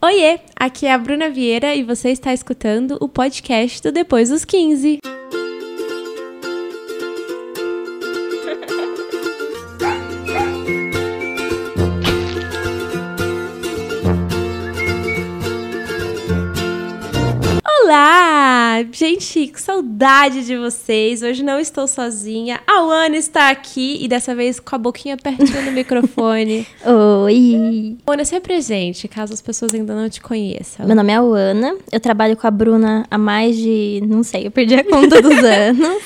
Oiê, aqui é a Bruna Vieira e você está escutando o podcast do Depois dos 15. Gente, que saudade de vocês. Hoje não estou sozinha. A Ana está aqui e dessa vez com a boquinha pertinho do microfone. Oi! Ana, se apresente, caso as pessoas ainda não te conheçam. Meu nome é Ana, eu trabalho com a Bruna há mais de, não sei, eu perdi a conta dos anos.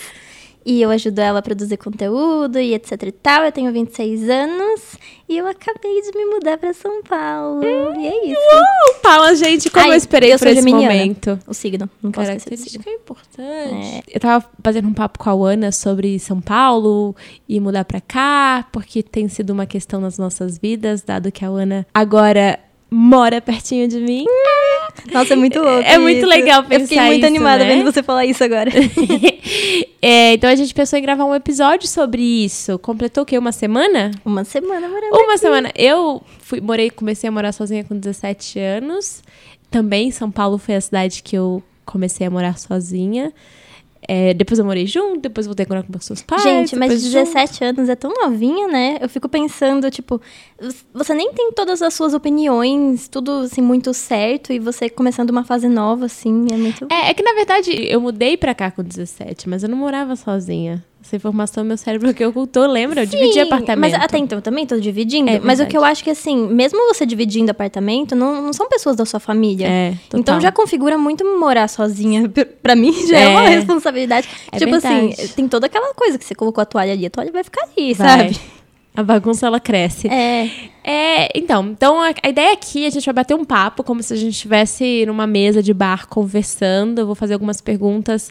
E eu ajudo ela a produzir conteúdo e etc e tal. Eu tenho 26 anos e eu acabei de me mudar pra São Paulo. e é isso. Uh, fala, gente, como Ai, eu esperei eu por esse momento. O signo, não posso esquecer do signo. Característica importante. Eu tava fazendo um papo com a Ana sobre São Paulo e mudar pra cá, porque tem sido uma questão nas nossas vidas, dado que a Ana agora mora pertinho de mim. Nossa, é muito louco. É muito isso. legal Eu fiquei pensar muito isso, animada né? vendo você falar isso agora. É, então a gente pensou em gravar um episódio sobre isso. Completou o quê? Uma semana? Uma semana morando Uma aqui. semana. Eu fui, morei, comecei a morar sozinha com 17 anos. Também São Paulo foi a cidade que eu comecei a morar sozinha. É, depois eu morei junto, depois voltei a morar com meus seus pais. Gente, mas depois junto. 17 anos é tão novinha, né? Eu fico pensando, tipo, você nem tem todas as suas opiniões, tudo assim, muito certo, e você começando uma fase nova, assim, é muito. É, é que na verdade eu mudei pra cá com 17, mas eu não morava sozinha. Essa informação meu cérebro que ocultou, lembra? Eu dividi Sim, apartamento. Mas até então eu também tô dividindo. É mas o que eu acho que, assim, mesmo você dividindo apartamento, não, não são pessoas da sua família. É. Então já configura muito morar sozinha. P- Pra mim já é, É. uma responsabilidade. É tipo verdade. assim, tem toda aquela coisa que você colocou a toalha ali, a toalha vai ficar ali, Vai. sabe? A bagunça ela cresce. É. É, então, então a, a ideia aqui, a gente vai bater um papo, como se a gente estivesse numa mesa de bar conversando. Eu vou fazer algumas perguntas.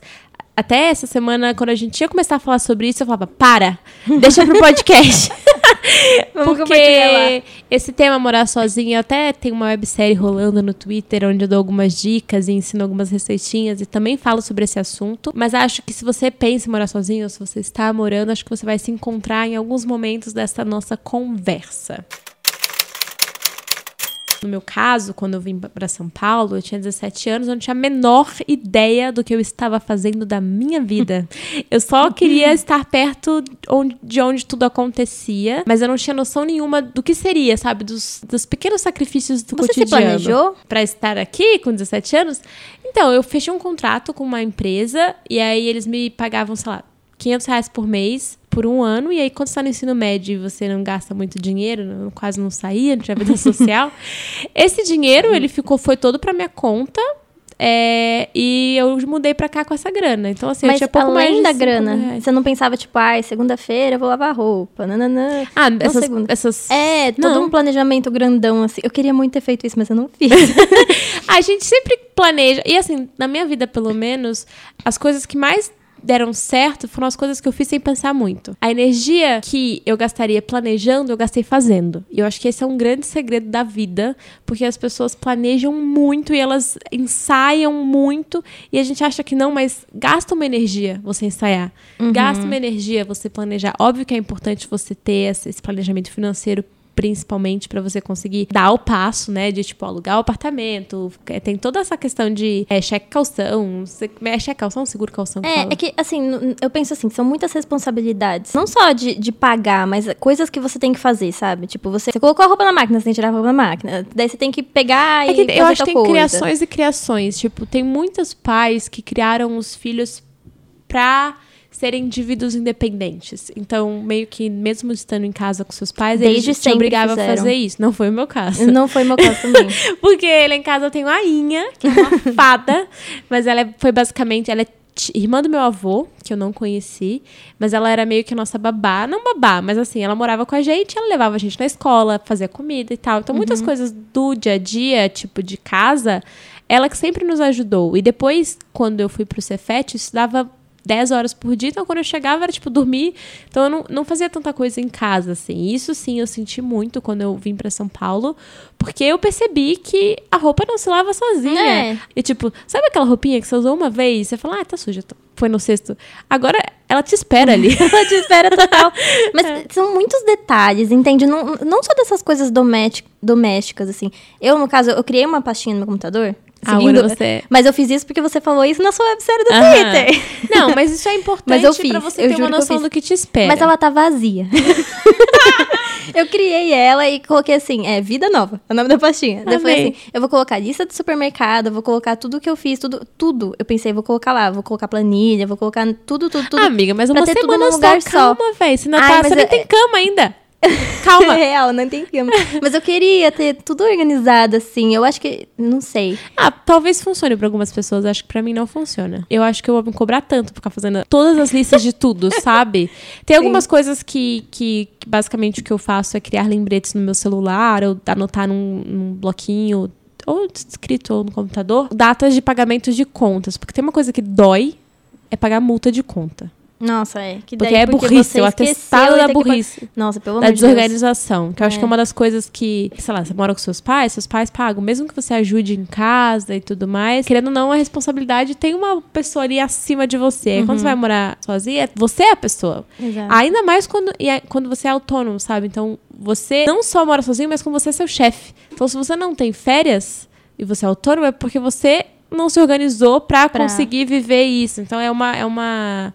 Até essa semana, quando a gente ia começar a falar sobre isso, eu falava, para, deixa pro podcast. Vamos. Porque esse tema, morar sozinha, até tem uma websérie rolando no Twitter, onde eu dou algumas dicas e ensino algumas receitinhas e também falo sobre esse assunto. Mas acho que se você pensa em morar sozinho, ou se você está morando, acho que você vai se encontrar em alguns momentos dessa nossa conversa. No meu caso, quando eu vim para São Paulo, eu tinha 17 anos, eu não tinha a menor ideia do que eu estava fazendo da minha vida. Eu só queria estar perto onde- de onde tudo acontecia, mas eu não tinha noção nenhuma do que seria, sabe? Dos, dos pequenos sacrifícios do Você se cotidiano. planejou? Pra estar aqui com 17 anos? Então, eu fechei um contrato com uma empresa e aí eles me pagavam, sei lá, 500 reais por mês por um ano. E aí, quando você tá no ensino médio e você não gasta muito dinheiro, não- quase não saía, não tinha vida social, esse dinheiro, ele ficou, foi todo pra minha conta. é, e eu mudei pra cá com essa grana. Então, assim, eu Mas tinha pouco além mais da grana, reais. você não pensava, tipo, ai, segunda-feira eu vou lavar roupa, nananã. Ah, Não, essas, segunda. essas... É, todo Não. um planejamento grandão, assim. Eu queria muito ter feito isso, mas eu não fiz. A gente sempre planeja. E assim, na minha vida, pelo menos, as coisas que mais deram certo foram as coisas que eu fiz sem pensar muito. A energia que eu gastaria planejando, eu gastei fazendo. E eu acho que esse é um grande segredo da vida, porque as pessoas planejam muito e elas ensaiam muito e a gente acha que não, mas gasta uma energia você ensaiar. Gasta uma energia você planejar. Óbvio que é importante você ter esse planejamento financeiro principalmente para você conseguir dar o passo, né, de tipo alugar o apartamento, é, tem toda essa questão de é, cheque calção, é cheque calção, seguro calção que É, fala? é que, assim, eu penso assim, são muitas responsabilidades. Não só de, de pagar, mas coisas que você tem que fazer, sabe? Tipo, você, você colocou a roupa na máquina, você tem que tirar a roupa da máquina. Daí você tem que pegar É e que eu acho que tem coisa. criações e criações. Tipo, tem muitos pais que criaram os filhos pra serem indivíduos independentes. Então, meio que mesmo estando em casa com seus pais, Desde eles te obrigavam a fazer isso. Não foi o meu caso. Não foi meu caso também. Porque lá em casa eu tenho a Inha, que é uma fada, mas ela é- foi basicamente, ela é irmã do meu avô, que eu não conheci, mas ela era meio que a nossa babá, não babá, mas assim, ela morava com a gente, ela levava a gente na escola, fazia comida e tal. Então, muitas coisas do dia a dia, tipo de casa, ela que sempre nos ajudou. E depois, quando eu fui pro Cefet, eu estudava 10 horas por dia, então quando eu chegava era tipo dormir. Então eu não, não fazia tanta coisa em casa, assim. Isso sim eu senti muito quando eu vim pra São Paulo, porque eu percebi que a roupa não se lava sozinha. É. E tipo, sabe aquela roupinha que você usou uma vez? Você fala, ah, tá suja. põe no cesto. Agora ela te espera ali. ela te espera total. Mas são muitos detalhes, entende? Não, não só dessas coisas doméstic, domésticas, assim. Eu, no caso, eu criei uma pastinha no meu computador. Ah, seguindo- agora você- Mas eu fiz isso porque você falou isso na sua websérie do Aham. Twitter. Não, mas isso é importante Mas eu pra você eu ter uma eu noção do que te espera. Mas ela tá vazia. eu criei ela e coloquei assim, é Vida Nova, é o nome da pastinha. Eu Amei. assim, eu vou colocar lista de supermercado, eu vou colocar tudo que eu fiz, tudo, tudo. Eu pensei, vou colocar lá, vou colocar planilha, vou colocar tudo, tudo, tudo. Ah, amiga, mas pra uma semana só, lugar calma, velho. Você, ainda Ai, tá, você nem é- tem cama ainda. Calma. Real, não tem cama. Mas eu queria ter tudo organizado assim. Eu acho que, não sei. Ah, talvez funcione pra algumas pessoas. Acho que pra mim não funciona. Eu acho que eu vou me cobrar tanto por ficar fazendo todas as listas de tudo, sabe? Tem algumas coisas que, que, que basicamente o que eu faço é criar lembretes no meu celular, ou anotar num, num bloquinho, ou escrito ou no computador, datas de pagamento de contas. Porque tem uma coisa que dói, é pagar multa de conta. Nossa, é. Que Porque daí, é burrice, você o atestado da tem que burrice. Nossa, pelo da amor de Deus. desorganização. Que eu acho que é uma das coisas que, sei lá, você mora com seus pais, seus pais pagam. Mesmo que você ajude em casa e tudo mais, querendo ou não, a responsabilidade tem uma pessoa ali acima de você. Aí quando você vai morar sozinha, você é a pessoa. Exato. Ainda mais quando, é- quando você é autônomo, sabe? Então, você não só mora sozinho, mas como você é seu chefe. Então, se você não tem férias e você é autônomo, é porque você não se organizou pra, Pra- conseguir viver isso. Então, é uma, é uma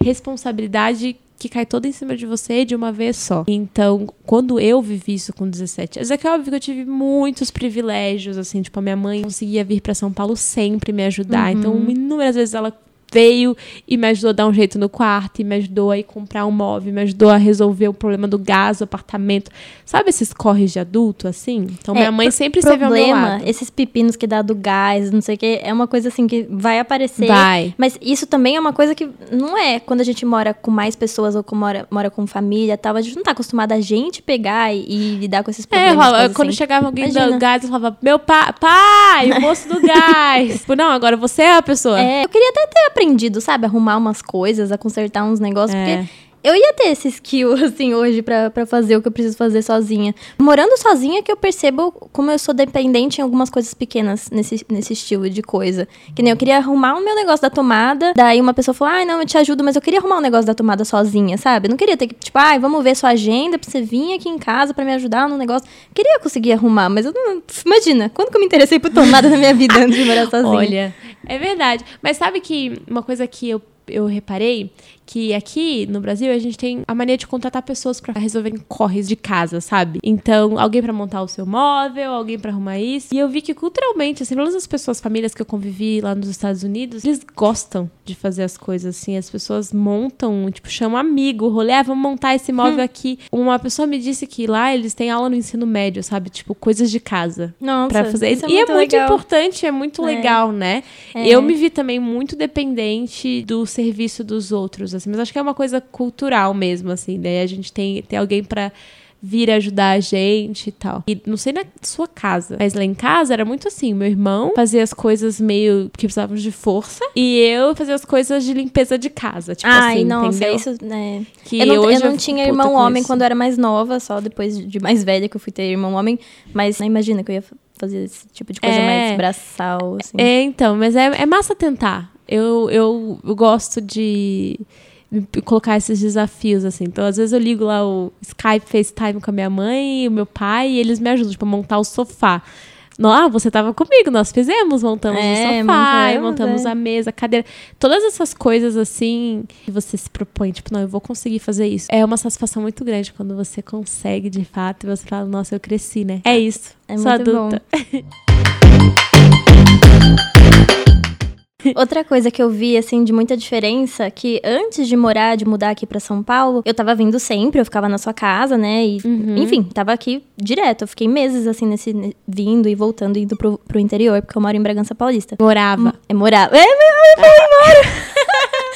responsabilidade que cai toda em cima de você de uma vez só. Então, quando eu vivi isso com 17 anos, é que é óbvio que eu tive muitos privilégios, assim, tipo, a minha mãe conseguia vir pra São Paulo sempre me ajudar. Então, inúmeras vezes ela veio e me ajudou a dar um jeito no quarto, e me ajudou a ir comprar um móvel, me ajudou a resolver o problema do gás, do apartamento. Sabe esses corres de adulto, assim? Então, É, minha mãe sempre esteve ao meu problema, lado. esses pepinos que dá do gás, não sei o que, é uma coisa assim que vai aparecer. Vai. Mas isso também é uma coisa que não é quando a gente mora com mais pessoas ou com- mora, mora com família e tal. A gente não tá acostumada a gente pegar e, e lidar com esses É, problemas. rola- coisas quando assim. chegava alguém Imagina. do gás, eu falava, meu pai, pai, o moço do gás. tipo, não, agora você é a pessoa. É, eu queria até ter aprendido, sabe? Arrumar umas coisas, a consertar uns negócios, É. porque eu ia ter esse skill, assim, hoje pra, pra fazer o que eu preciso fazer sozinha. Morando sozinha que eu percebo como eu sou dependente em algumas coisas pequenas nesse, nesse estilo de coisa. Que nem eu queria arrumar o meu negócio da tomada, daí uma pessoa falou, ai, não, eu te ajudo, mas eu queria arrumar um negócio da tomada sozinha, sabe? Eu não queria ter que, tipo, ai, vamos ver sua agenda pra você vir aqui em casa pra me ajudar no negócio. Queria conseguir arrumar, mas eu não... Imagina, quando que eu me interessei por tomada na minha vida antes de morar sozinha? Olha, é verdade. Mas sabe que uma coisa que eu, eu reparei que aqui no Brasil a gente tem a mania de contratar pessoas pra resolverem corres de casa, sabe? Então, alguém pra montar o seu móvel, alguém pra arrumar isso. E eu vi que culturalmente, assim, menos as pessoas, famílias que eu convivi lá nos Estados Unidos, eles gostam de fazer as coisas assim. As pessoas montam, tipo, chamam amigo, rolê, ah, vamos montar esse móvel aqui. Uma pessoa me disse que lá eles têm aula no ensino médio, sabe? Tipo, coisas de casa. Nossa, Pra fazer isso isso. e é muito legal. importante, é muito É. legal, né? É. Eu me vi também muito dependente do serviço dos outros, assim, mas acho que é uma coisa cultural mesmo, assim, né? A gente tem, tem alguém pra vir ajudar a gente e tal. E não sei na sua casa, mas lá em casa era muito assim, meu irmão fazia as coisas meio que precisavam de força e eu fazia as coisas de limpeza de casa, tipo Ai, assim, nossa, entendeu? isso, né? Que eu não, hoje eu não tinha puta irmão homem isso. quando eu era mais nova, só depois de mais velha que eu fui ter irmão homem. Mas não imagina que eu ia fa- fazer esse tipo de coisa É. mais braçal, assim. É, então, mas é, é massa tentar. Eu, eu, eu gosto de colocar esses desafios, assim. Então, às vezes eu ligo lá o Skype, FaceTime com a minha mãe o meu pai e eles me ajudam, tipo, a montar o sofá. Ah, você tava comigo, nós fizemos, montamos É, o sofá, montamos, montamos é. a mesa, a cadeira. Todas essas coisas, assim, que você se propõe, tipo, não, eu vou conseguir fazer isso. É uma satisfação muito grande quando você consegue, de fato, e você fala, nossa, eu cresci, né? É isso, É sou muito adulta. Outra coisa que eu vi, assim, de muita diferença, que antes de morar, de mudar aqui pra São Paulo, eu tava vindo sempre, eu ficava na sua casa, né? E, Uhum. enfim, tava aqui direto. Eu fiquei meses, assim, nesse, ne- vindo e voltando, indo pro, pro interior, porque eu moro em Bragança Paulista. Morava. É, morava. É, eu fui embora.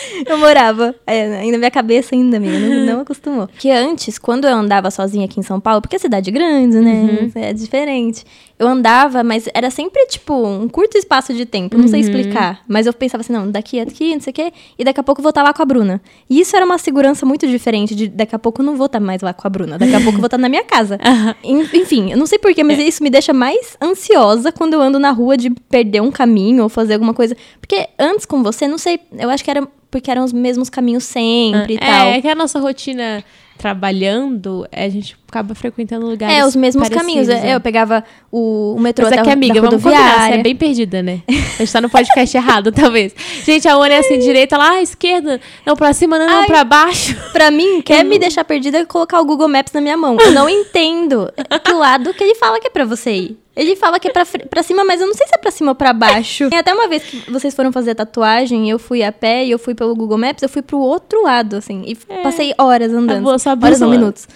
eu morava. É, ainda minha cabeça ainda, amiga, não, não acostumou. Que antes, quando eu andava sozinha aqui em São Paulo, porque é cidade grande, né? É diferente. Eu andava, mas era sempre, tipo, um curto espaço de tempo. Não sei explicar. Mas eu pensava assim, não, daqui a aqui, não sei o quê. E daqui a pouco eu vou estar lá com a Bruna. E isso era uma segurança muito diferente de daqui a pouco eu não vou estar mais lá com a Bruna. Daqui a pouco eu vou estar na minha casa. En- Enfim, eu não sei porquê, mas isso me deixa mais ansiosa quando eu ando na rua de perder um caminho ou fazer alguma coisa. Porque antes com você, não sei, eu acho que era porque eram os mesmos caminhos sempre e é, tal. É que a nossa rotina trabalhando, a gente acaba frequentando lugares É, os mesmos parecidos, caminhos. né? É, Eu pegava o, o metrô Mas da, aqui, amiga, da vamos combinar, você é bem perdida, né? A gente tá no podcast errado, talvez. Gente, a Ona é assim, direita lá, esquerda, não, pra cima, não, não, Ai. pra baixo. Pra mim, quer me deixar perdida é colocar o Google Maps na minha mão. Eu não entendo que lado que ele fala que é pra você ir. Ele fala que é pra, pra cima, mas eu não sei se é pra cima ou pra baixo. Tem até uma vez que vocês foram fazer tatuagem, eu fui a pé e eu fui pelo Google Maps, eu fui pro outro lado, assim. E passei horas andando. A bolsa- a horas não, minutos.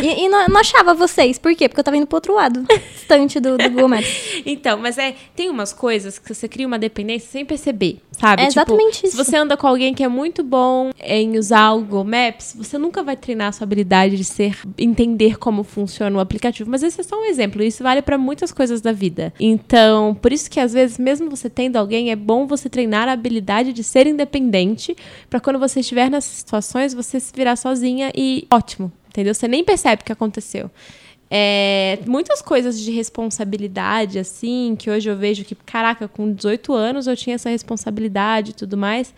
E, e não, não achava vocês. Por quê? Porque eu tava indo pro outro lado. Distante do, do Google Maps. Então, mas é, tem umas coisas que você cria uma dependência sem perceber, sabe? É exatamente tipo, isso. Se você anda com alguém que é muito bom em usar o Google Maps, você nunca vai treinar a sua habilidade de ser, entender como funciona o aplicativo. Mas esse é só um exemplo. Isso vale pra muitas coisas da vida. Então, por isso que às vezes, mesmo você tendo alguém, é bom você treinar a habilidade de ser independente, pra quando você estiver nessas situações, você se virar sozinha e ótimo. Entendeu? Você nem percebe o que aconteceu. É, muitas coisas de responsabilidade, assim, que hoje eu vejo que, caraca, com 18 anos eu tinha essa responsabilidade e tudo mais.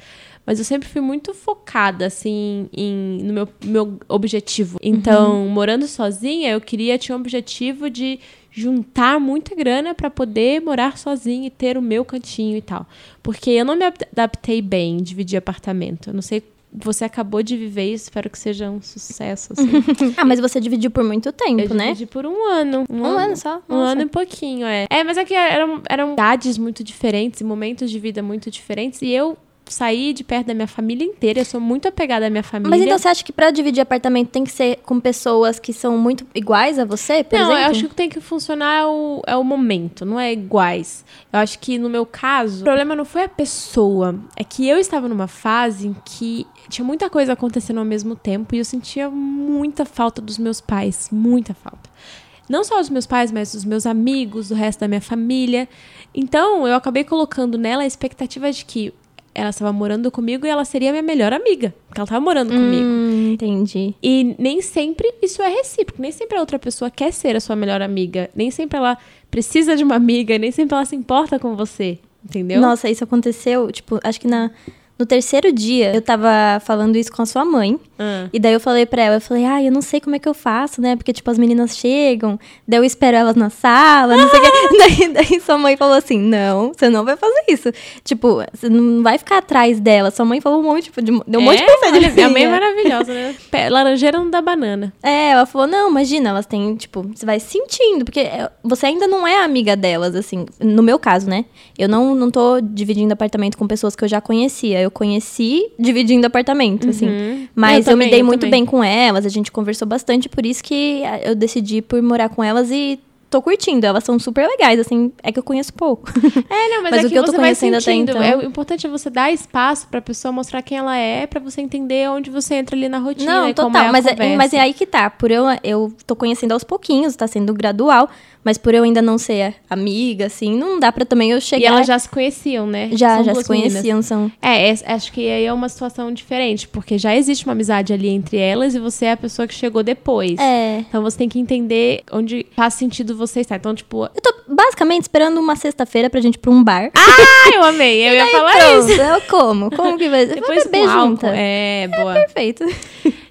Mas eu sempre fui muito focada, assim, em, no meu, meu objetivo. Então, morando sozinha, eu queria, tinha um objetivo de juntar muita grana pra poder morar sozinha e ter o meu cantinho e tal. Porque eu não me adaptei bem em dividir apartamento. Eu não sei, você acabou de viver isso, espero que seja um sucesso, assim. Ah, mas você dividiu por muito tempo, Eu né? dividi por um ano. Um ano só? Um ano e pouquinho, é. É, mas é que eram, eram idades muito diferentes, e momentos de vida muito diferentes. E eu saí de perto da minha família inteira. Eu sou muito apegada à minha família. Mas então você acha que pra dividir apartamento tem que ser com pessoas que são muito iguais a você, por não, exemplo? eu acho que tem que funcionar é o, é o momento, não é iguais. Eu acho que no meu caso, o problema não foi a pessoa. É que eu estava numa fase em que tinha muita coisa acontecendo ao mesmo tempo e eu sentia muita falta dos meus pais. Muita falta. Não só os meus pais, mas os meus amigos, o resto da minha família. Então, eu acabei colocando nela a expectativa de que ela estava morando comigo e ela seria minha melhor amiga. Porque ela estava morando comigo. Hum, entendi. E nem sempre isso é recíproco. Nem sempre a outra pessoa quer ser a sua melhor amiga. Nem sempre ela precisa de uma amiga. Nem sempre ela se importa com você. Entendeu? Nossa, isso aconteceu, tipo, acho que na, no terceiro dia eu tava falando isso com a sua mãe. Ah. E daí eu falei pra ela, eu falei, ah, eu não sei como é que eu faço, né? Porque, tipo, as meninas chegam, daí eu espero elas na sala, não sei o quê. Daí, daí sua mãe falou assim, não, você não vai fazer isso. Tipo, você não vai ficar atrás dela. Sua mãe falou um monte, tipo, de, deu um monte de É? conselho. Olha, Minha mãe é assim, maravilhosa, né? Laranjeira não dá banana. É, ela falou, não, imagina, elas têm, tipo, você vai sentindo, porque é, você ainda não é amiga delas, assim, no meu caso, né? Eu não, não tô dividindo apartamento com pessoas que eu já conhecia, eu conheci dividindo apartamento, assim. Mas Eu eu, me também, dei eu muito também. bem com elas, a gente conversou bastante, por isso que ah, eu decidi por morar com elas e tô curtindo, elas são super legais, assim, é que eu conheço pouco. É, não, mas, Mas é o que, que eu tô conhecendo até então- É, o importante é você dar espaço pra pessoa mostrar quem ela é, pra você entender onde você entra ali na rotina Não, como total, é mas, é, mas é aí que tá. Por eu, eu tô conhecendo aos pouquinhos, tá sendo gradual, mas por eu ainda não ser amiga, assim, não dá pra também eu chegar. E elas já se conheciam, né? já, São já se conheciam, são. É, é, acho que aí é uma situação diferente, porque já existe uma amizade ali entre elas e você é a pessoa que chegou depois. É. Então você tem que entender onde faz sentido você estar. Então, tipo, Eu tô basicamente esperando uma sexta-feira pra gente ir pra um bar. ah, eu amei, eu ia falar Pronto, isso. eu como? Como que vai ser? Depois Vamos beber álcool. junta. É, boa. Perfeito.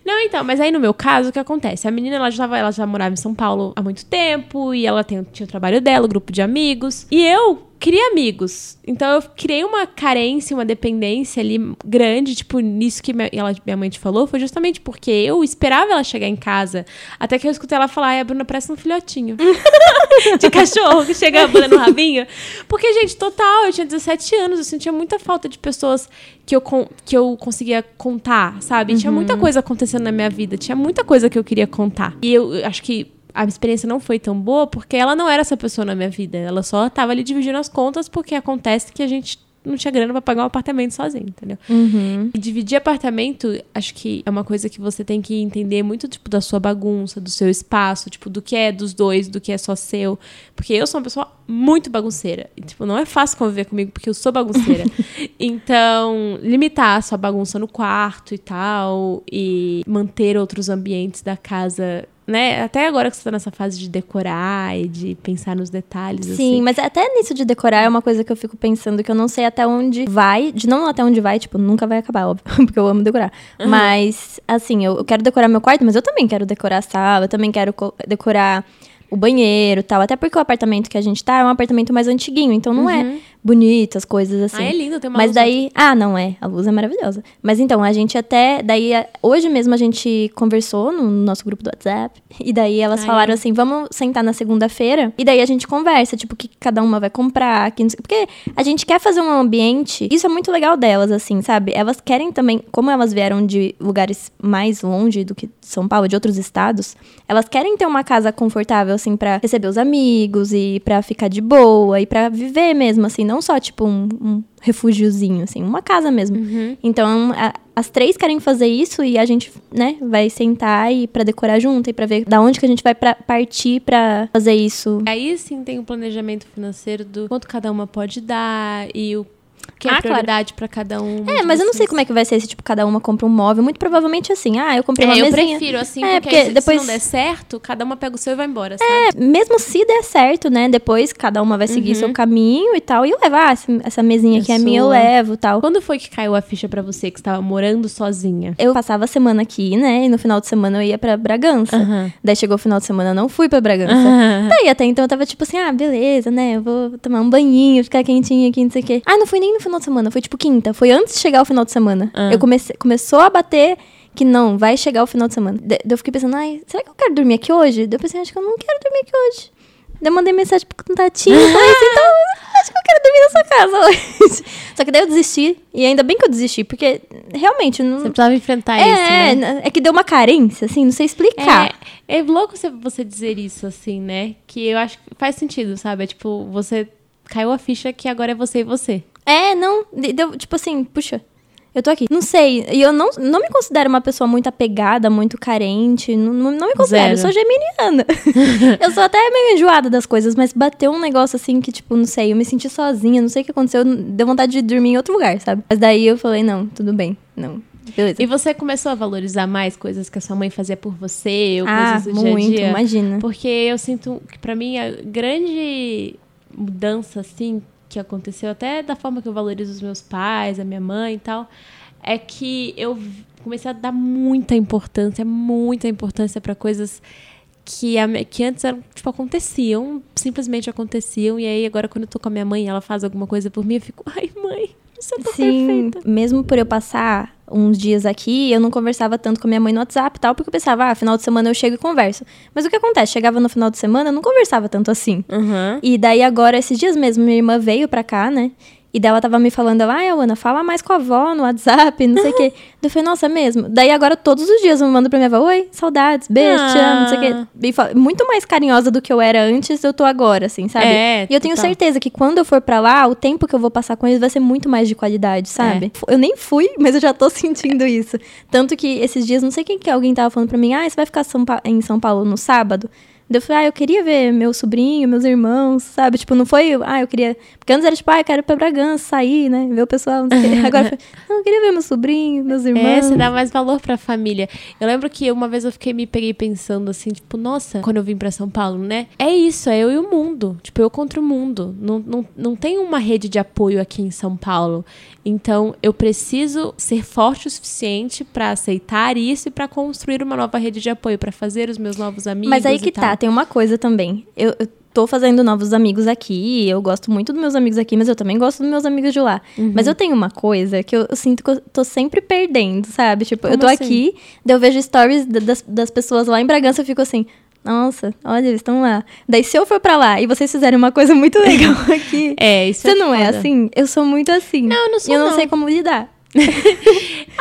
Não, então, mas aí no meu caso, o que acontece? A menina, ela já, tava, ela já morava em São Paulo há muito tempo, e ela tem, tinha o trabalho dela, o grupo de amigos. E eu queria amigos. Então eu criei uma carência, uma dependência ali grande, tipo, nisso que minha, ela, minha mãe te falou, foi justamente porque eu esperava ela chegar em casa, até que eu escutei ela falar, ai, a Bruna parece um filhotinho. de cachorro que chega a no rabinho. Porque, gente, total, eu tinha 17 anos, eu sentia muita falta de pessoas que eu, con- que eu conseguia contar, sabe? Tinha muita coisa acontecendo na minha vida, tinha muita coisa que eu queria contar. E eu acho que a experiência não foi tão boa porque ela não era essa pessoa na minha vida. Ela só tava ali dividindo as contas porque acontece que a gente não tinha grana pra pagar um apartamento sozinho, entendeu? E dividir apartamento, acho que é uma coisa que você tem que entender muito, tipo, da sua bagunça, do seu espaço, tipo, do que é dos dois, do que é só seu. Porque eu sou uma pessoa muito bagunceira. E, tipo, não é fácil conviver comigo porque eu sou bagunceira. então, limitar a sua bagunça no quarto e tal, e manter outros ambientes da casa né? Até agora que você tá nessa fase de decorar e de pensar nos detalhes. Sim, assim. mas até nisso de decorar é uma coisa que eu fico pensando que eu não sei até onde vai. De não até onde vai, tipo, nunca vai acabar, óbvio, porque eu amo decorar. Mas, assim, eu, quero decorar meu quarto, mas eu também quero decorar a sala, eu também quero co- decorar o banheiro e tal. Até porque o apartamento que a gente tá é um apartamento mais antiguinho, então não é bonito as coisas assim. Ah, é lindo, tem uma Mas luz daí. Ah, não é. A luz é maravilhosa. Mas então, a gente até. Daí, a- hoje mesmo a gente conversou no nosso grupo do WhatsApp. E daí elas Ai. falaram assim: vamos sentar na segunda-feira. E daí a gente conversa, tipo, o que cada uma vai comprar. Que porque a gente quer fazer um ambiente. Isso é muito legal delas, assim, sabe? Elas querem também. Como elas vieram de lugares mais longe do que São Paulo, de outros estados, elas querem ter uma casa confortável, assim, pra receber os amigos e pra ficar de boa e pra viver mesmo, assim, não só tipo um, um refúgiozinho, assim, uma casa mesmo. Então, a- as três querem fazer isso e a gente, né, vai sentar e para decorar junto e pra ver da onde que a gente vai pra partir pra fazer isso. Aí sim tem o planejamento financeiro do quanto cada uma pode dar e o que é Ah, claro. prioridade pra cada um. É, mas eu não sei como é que vai ser se, tipo, cada uma compra um móvel. Muito provavelmente assim, ah, eu comprei uma É, eu mesinha. prefiro assim, É, porque, porque se, depois- se não der certo, cada uma pega o seu e vai embora, sabe? É, mesmo se der certo, né? Depois cada uma vai seguir seu caminho e tal. E eu levar, ah, essa, essa mesinha É aqui é minha, eu levo e tal. Quando foi que caiu a ficha pra você que estava morando sozinha? Eu passava a semana aqui, né? E no final de semana eu ia pra Bragança. Aham. Daí chegou o final de semana, eu não fui pra Bragança. Aham. Daí até então eu tava tipo assim, ah, beleza, né? Eu vou tomar um banhinho, ficar quentinha aqui, não sei o quê. Ah, não foi nem no final de semana, foi tipo quinta. Foi antes de chegar o final de semana. Ah. Eu comecei, começou a bater que não, vai chegar o final de semana. Daí eu fiquei pensando, ai, será que eu quero dormir aqui hoje? Daí eu pensei, acho que eu não quero dormir aqui hoje. Daí eu mandei mensagem pro contatinho, assim, então, acho que eu quero dormir na sua casa hoje. Só que daí eu desisti, e ainda bem que eu desisti, porque realmente não... Você precisava enfrentar é, isso, né? é que deu uma carência, assim, não sei explicar. É, é louco você dizer isso, assim, né? Que eu acho que faz sentido, sabe? É tipo, você caiu a ficha que agora é você e você. É, não, de- deu, tipo assim, puxa, eu tô aqui. Não sei, e eu não, não me considero uma pessoa muito apegada, muito carente, não, não, me considero, eu Zero. sou geminiana. eu sou até meio enjoada das coisas, mas bateu um negócio assim que, tipo, não sei, eu me senti sozinha, não sei o que aconteceu, deu vontade de dormir em outro lugar, sabe? Mas daí eu falei, não, tudo bem, não, beleza. E você começou a valorizar mais coisas que a sua mãe fazia por você, ou ah, coisas do dia a muito, dia? imagina. Porque eu sinto que pra mim a grande mudança assim que aconteceu até da forma que eu valorizo os meus pais, a minha mãe e tal, é que eu comecei a dar muita importância, muita importância pra coisas que, a que antes eram, tipo, aconteciam, simplesmente aconteciam, e aí agora quando eu tô com a minha mãe e ela faz alguma coisa por mim, eu fico, ai mãe, você tá Sim, perfeita. mesmo por eu passar uns dias aqui, eu não conversava tanto com a minha mãe no WhatsApp e tal, porque eu pensava, ah, final de semana eu chego e converso. Mas o que acontece? Chegava no final de semana, eu não conversava tanto assim. Uhum. E daí agora, esses dias mesmo, minha irmã veio pra cá, né? E daí ela tava me falando, ai, Ana, fala mais com a avó no WhatsApp, não sei o quê. Eu falei, nossa, é mesmo? Daí agora todos os dias eu mando pra minha avó, oi, saudades, beijo, te amo, não sei o quê. Fala- muito mais carinhosa do que eu era antes, eu tô agora, assim, sabe? É, e eu tenho total. certeza que quando eu for pra lá, o tempo que eu vou passar com eles vai ser muito mais de qualidade, sabe? Eu nem fui, mas eu já tô sentindo isso. Tanto que esses dias, não sei quem que é, alguém tava falando pra mim, ah, você vai ficar São em São Paulo no sábado? Daí eu falei, ah, eu queria ver meu sobrinho, meus irmãos, sabe? Tipo, não foi, ah, eu queria. Porque antes era tipo, ah, eu quero ir pra Bragança, sair, né? Ver o pessoal, não. Agora foi, não, eu queria ver meu sobrinho, meus irmãos. É, você dá mais valor pra família. Eu lembro que uma vez eu fiquei me peguei pensando assim, tipo, nossa, quando eu vim pra São Paulo, né? É isso, é eu e o mundo. Tipo, eu contra o mundo. Não, não, não tem uma rede de apoio aqui em São Paulo. Então, eu preciso ser forte o suficiente pra aceitar isso e pra construir uma nova rede de apoio, pra fazer os meus novos amigos. Mas aí que tá, tem uma coisa também. Eu, eu tô fazendo novos amigos aqui, eu gosto muito dos meus amigos aqui, mas eu também gosto dos meus amigos de lá. Uhum. Mas eu tenho uma coisa que eu, eu sinto que eu tô sempre perdendo, sabe? Tipo, eu Como tô assim? aqui, daí eu vejo stories da- das, das pessoas lá em Bragança, eu fico assim. Nossa, olha, eles estão lá. Daí, se eu for pra lá e vocês fizerem uma coisa muito legal aqui, É, isso você é não é foda. assim? Eu sou muito assim. Não, eu não sou, E eu não, não. sei como lidar.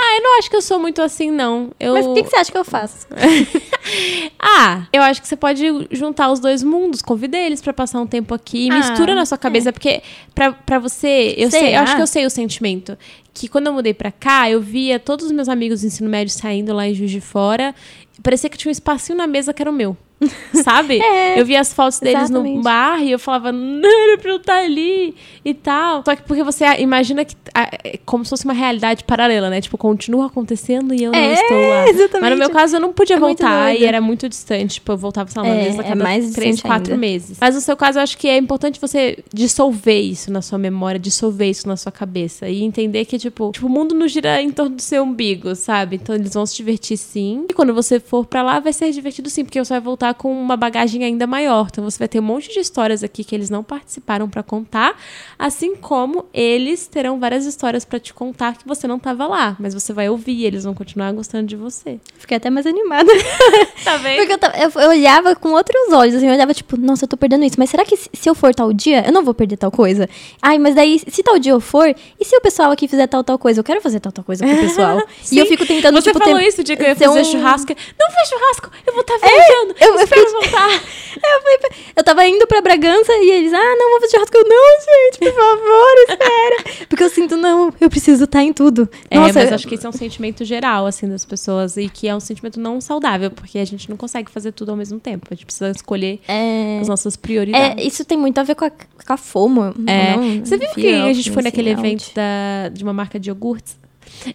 Ah, eu não acho que eu sou muito assim, não. Eu... Mas o que, que você acha que eu faço? Ah, eu acho que você pode juntar os dois mundos, convida eles pra passar um tempo aqui, Ah, mistura na sua cabeça, porque pra, pra você, eu sei, eu Será? acho que eu sei o sentimento. Que quando eu mudei pra cá, eu via todos os meus amigos do ensino médio saindo lá em Juiz de Fora, parecia que tinha um espacinho na mesa que era o meu. sabe? É, eu via as fotos deles no exatamente. bar e eu falava, não, era pra eu estar ali e tal. Só que porque você imagina que é como se fosse uma realidade paralela, né? Tipo, continua acontecendo e eu não É, estou lá. exatamente. Mas no meu caso eu não podia É voltar e era muito distante. Tipo, eu voltava, sei lá, uma É, vez a é cada mais três, quatro ainda. meses. Mas no seu caso eu acho que é importante você dissolver isso na sua memória, dissolver isso na sua cabeça e entender que, tipo, tipo, o mundo não gira em torno do seu umbigo, sabe? Então eles vão se divertir sim. E quando você for pra lá, vai ser divertido sim, porque você vai voltar com uma bagagem ainda maior. Então você vai ter um monte de histórias aqui que eles não participaram pra contar, assim como eles terão várias histórias pra te contar que você não tava lá, mas você vai ouvir eles vão continuar gostando de você. Fiquei até mais animada. Tá vendo? Porque eu, tava- eu- eu olhava com outros olhos, assim, eu olhava tipo, nossa, eu tô perdendo isso. Mas será que se, se eu for tal dia, eu não vou perder tal coisa? Ai, mas daí, se tal dia eu for, e se o pessoal aqui fizer tal, tal coisa? Eu quero fazer tal, tal coisa com o pessoal. e eu fico tentando, Você tipo, falou ter- isso dia que eu ia fazer um- churrasco. Não faz churrasco, eu vou estar viajando. eu- eu espero fiquei- voltar. Eu, falei eu tava indo pra Bragança e eles, ah, não, vou fazer churrasco. Eu, não, gente, por favor, espera. Porque eu sinto, não, eu preciso estar em tudo. É, Nossa, mas acho que esse é um sentimento geral, assim, das pessoas. E que é um sentimento não saudável, porque a gente não consegue fazer tudo ao mesmo tempo. A gente precisa escolher é, as nossas prioridades. é, isso tem muito a ver com a, com a FOMO. É. não? Você viu que a gente foi naquele evento da, de uma marca de iogurtes?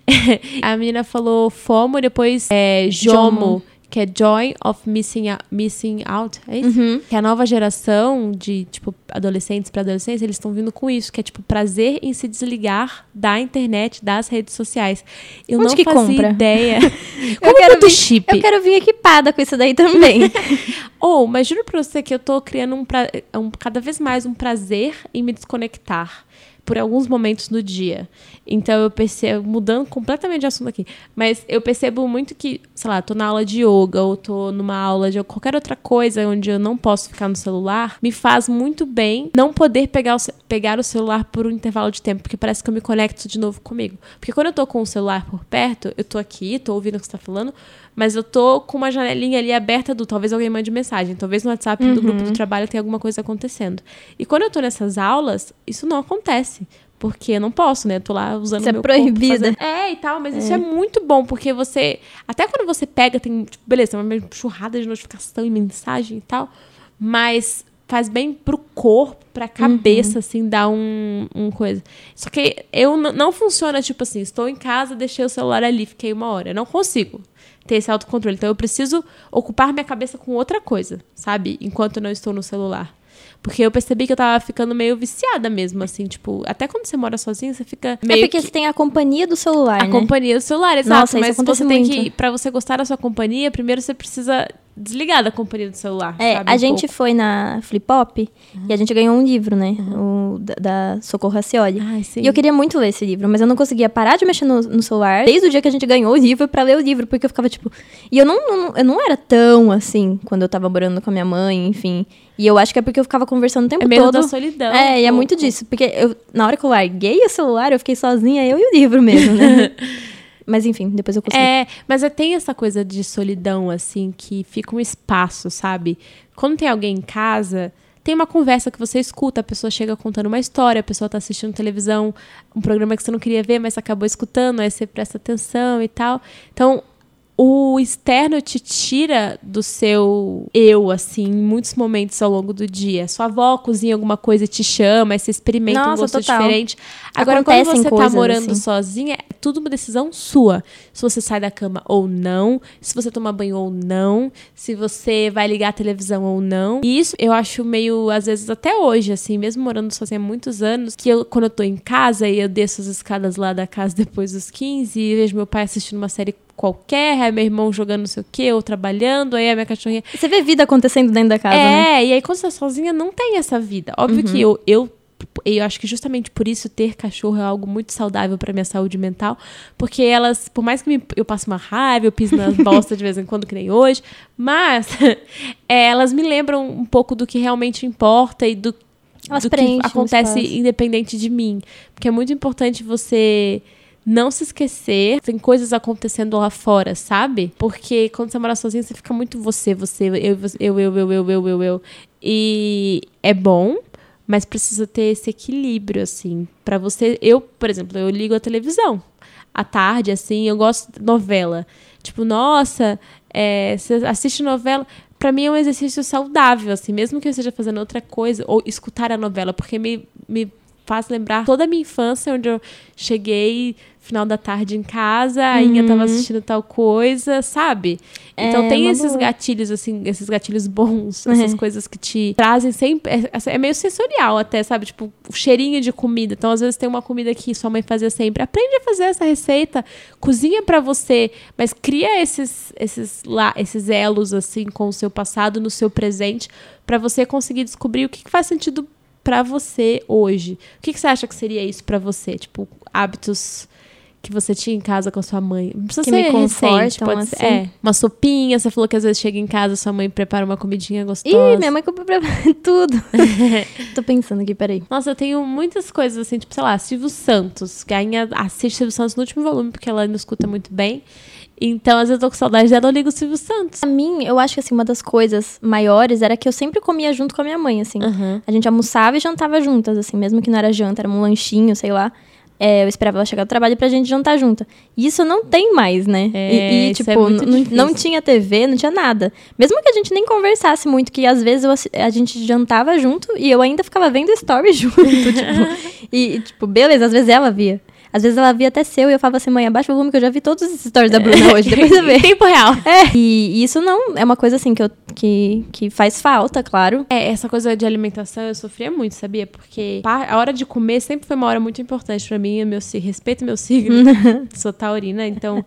a menina falou FOMO, depois é, JOMO, JOMO. Que é Joy of Missing, Out- missing Out, é isso? Uhum. Que a nova geração de, tipo, adolescentes para adolescentes, eles estão vindo com isso, que é, tipo, prazer em se desligar da internet, das redes sociais. Eu Onde não que fazia compra? ideia. Eu Como quero, muito vir, chip. eu quero vir equipada com isso daí também. Ou, mas juro pra você que eu tô criando um, pra- um- cada vez mais um prazer em me desconectar por alguns momentos do dia. Então eu percebo, mudando completamente de assunto aqui, mas eu percebo muito que, sei lá, tô na aula de yoga ou tô numa aula de qualquer outra coisa onde eu não posso ficar no celular, me faz muito bem não poder pegar o, pegar o celular por um intervalo de tempo, porque parece que eu me conecto de novo comigo. Porque quando eu tô com o celular por perto, eu tô aqui, tô ouvindo o que você tá falando, mas eu tô com uma janelinha ali aberta do talvez alguém mande mensagem, talvez no WhatsApp do grupo do trabalho tenha alguma coisa acontecendo. E quando eu tô nessas aulas, isso não acontece. Porque eu não posso, né? Eu tô lá usando Isso é meu proibida. corpo. fazendo- É, e tal, mas isso é muito bom, porque você. Até quando você pega, tem. Tipo, beleza, tem uma churrada de notificação e mensagem e tal. Mas faz bem pro corpo, pra cabeça, assim, dar um, um coisa. Só que eu não funciona, tipo assim, estou em casa, deixei o celular ali, fiquei uma hora. Eu não consigo ter esse autocontrole. Então eu preciso ocupar minha cabeça com outra coisa, sabe? Enquanto eu não estou no celular. Porque eu percebi que eu tava ficando meio viciada mesmo, assim, tipo, até quando você mora sozinho, você fica meio é porque que... você tem a companhia do celular, A né? companhia do celular, exato. Nossa, mas você tem muito. que, pra você gostar da sua companhia, primeiro você precisa desligar da companhia do celular. É, sabe, a um gente pouco. foi na Flip Hop e a gente ganhou um livro, né? O da, da Socorro Racioli. Ai, sim. E eu queria muito ler esse livro, mas eu não conseguia parar de mexer no, no celular desde o dia que a gente ganhou o livro pra ler o livro, porque eu ficava tipo. E eu não, não- eu não era tão assim quando eu tava morando com a minha mãe, enfim. E eu acho que é porque eu ficava conversando o tempo É medo todo. da solidão. É, um e é muito disso. Porque eu, na hora que eu larguei o celular, eu fiquei sozinha, eu e o livro mesmo, né? mas enfim, depois eu consegui. É, mas é- tem essa coisa de solidão, assim, que fica um espaço, sabe? Quando tem alguém em casa, tem uma conversa que você escuta, a pessoa chega contando uma história, a pessoa tá assistindo televisão, um programa que você não queria ver, mas acabou escutando, aí você presta atenção e tal. Então, o externo te tira do seu eu, assim, em muitos momentos ao longo do dia. Sua avó cozinha alguma coisa e te chama, aí você experimenta um Nossa, gosto total. diferente. Agora, Acontecem quando você tá coisas morando assim. sozinha, é tudo uma decisão sua. Se você sai da cama ou não, se você toma banho ou não, se você vai ligar a televisão ou não. E isso eu acho meio, às vezes, até hoje, assim, mesmo morando sozinha há muitos anos, que eu, quando eu tô em casa e eu desço as escadas lá da casa depois dos 15 e vejo meu pai assistindo uma série qualquer, aí meu irmão jogando não sei o quê, ou trabalhando, aí a minha cachorrinha Você vê vida acontecendo dentro da casa, é, né? e aí quando você tá sozinha, não tem essa vida. Óbvio que eu, eu, eu acho que justamente por isso ter cachorro é algo muito saudável pra minha saúde mental. Porque elas, por mais que me- eu passe uma raiva, eu piso nas bostas de vez em quando, que nem hoje, mas é, elas me lembram um pouco do que realmente importa e do, do que acontece independente de mim. Porque é muito importante você não se esquecer, tem coisas acontecendo lá fora, sabe? Porque quando você mora sozinho, você fica muito você, você, eu, eu, eu, eu, eu, eu, eu, eu. E é bom, mas precisa ter esse equilíbrio, assim. Pra você. Eu, por exemplo, eu ligo a televisão. À tarde, assim, eu gosto de novela. Tipo, nossa, é, você assiste novela. pra mim é um exercício saudável, assim, mesmo que eu esteja fazendo outra coisa, ou escutar a novela, porque me, me faz lembrar toda a minha infância, onde eu cheguei final da tarde em casa, a Inha tava assistindo tal coisa, sabe? Então É, tem esses boa. gatilhos, assim, esses gatilhos bons, essas É. coisas que te trazem sempre. É, é meio sensorial até, sabe? Tipo, o cheirinho de comida. Então, às vezes, tem uma comida que sua mãe fazia sempre. Aprende a fazer essa receita, cozinha pra você, mas cria esses, esses, lá, esses elos, assim, com o seu passado no seu presente, pra você conseguir descobrir o que, que faz sentido pra você hoje. O que, que você acha que seria isso pra você? Tipo, hábitos que você tinha em casa com a sua mãe. Não precisa Que ser me confortam, recente, pode ser. assim. É, uma sopinha, você falou que às vezes chega em casa, sua mãe prepara uma comidinha gostosa. Ih, minha mãe pra tudo. Tô pensando aqui, peraí. Nossa, eu tenho muitas coisas assim, tipo, sei lá, Silvio Santos. Que a Inha assiste Silvio Santos no último volume, porque ela não escuta muito bem. Então, às vezes eu tô com saudade dela, eu ligo o Silvio Santos. Pra mim, eu acho que assim, uma das coisas maiores era que eu sempre comia junto com a minha mãe, assim. Aham. A gente almoçava e jantava juntas, assim, mesmo que não era janta, era um lanchinho, sei lá. É, eu esperava ela chegar do trabalho pra gente jantar junta. E isso não tem mais, né? É, e, e, isso tipo, é não, tinha TV, não tinha nada. Mesmo que a gente nem conversasse muito, que às vezes eu a gente jantava junto e eu ainda ficava vendo stories junto, tipo. e, tipo, beleza, às vezes ela via. Às vezes ela via até seu e eu falava assim, mãe, abaixa o volume que eu já vi todos esses stories da Bruna hoje, depois eu vejo. tempo real. É, e isso não é uma coisa assim que, eu, que, que faz falta, claro. É, essa coisa de alimentação eu sofria muito, sabia? Porque a hora de comer sempre foi uma hora muito importante pra mim. Meu, respeito meu signo, sou taurina, então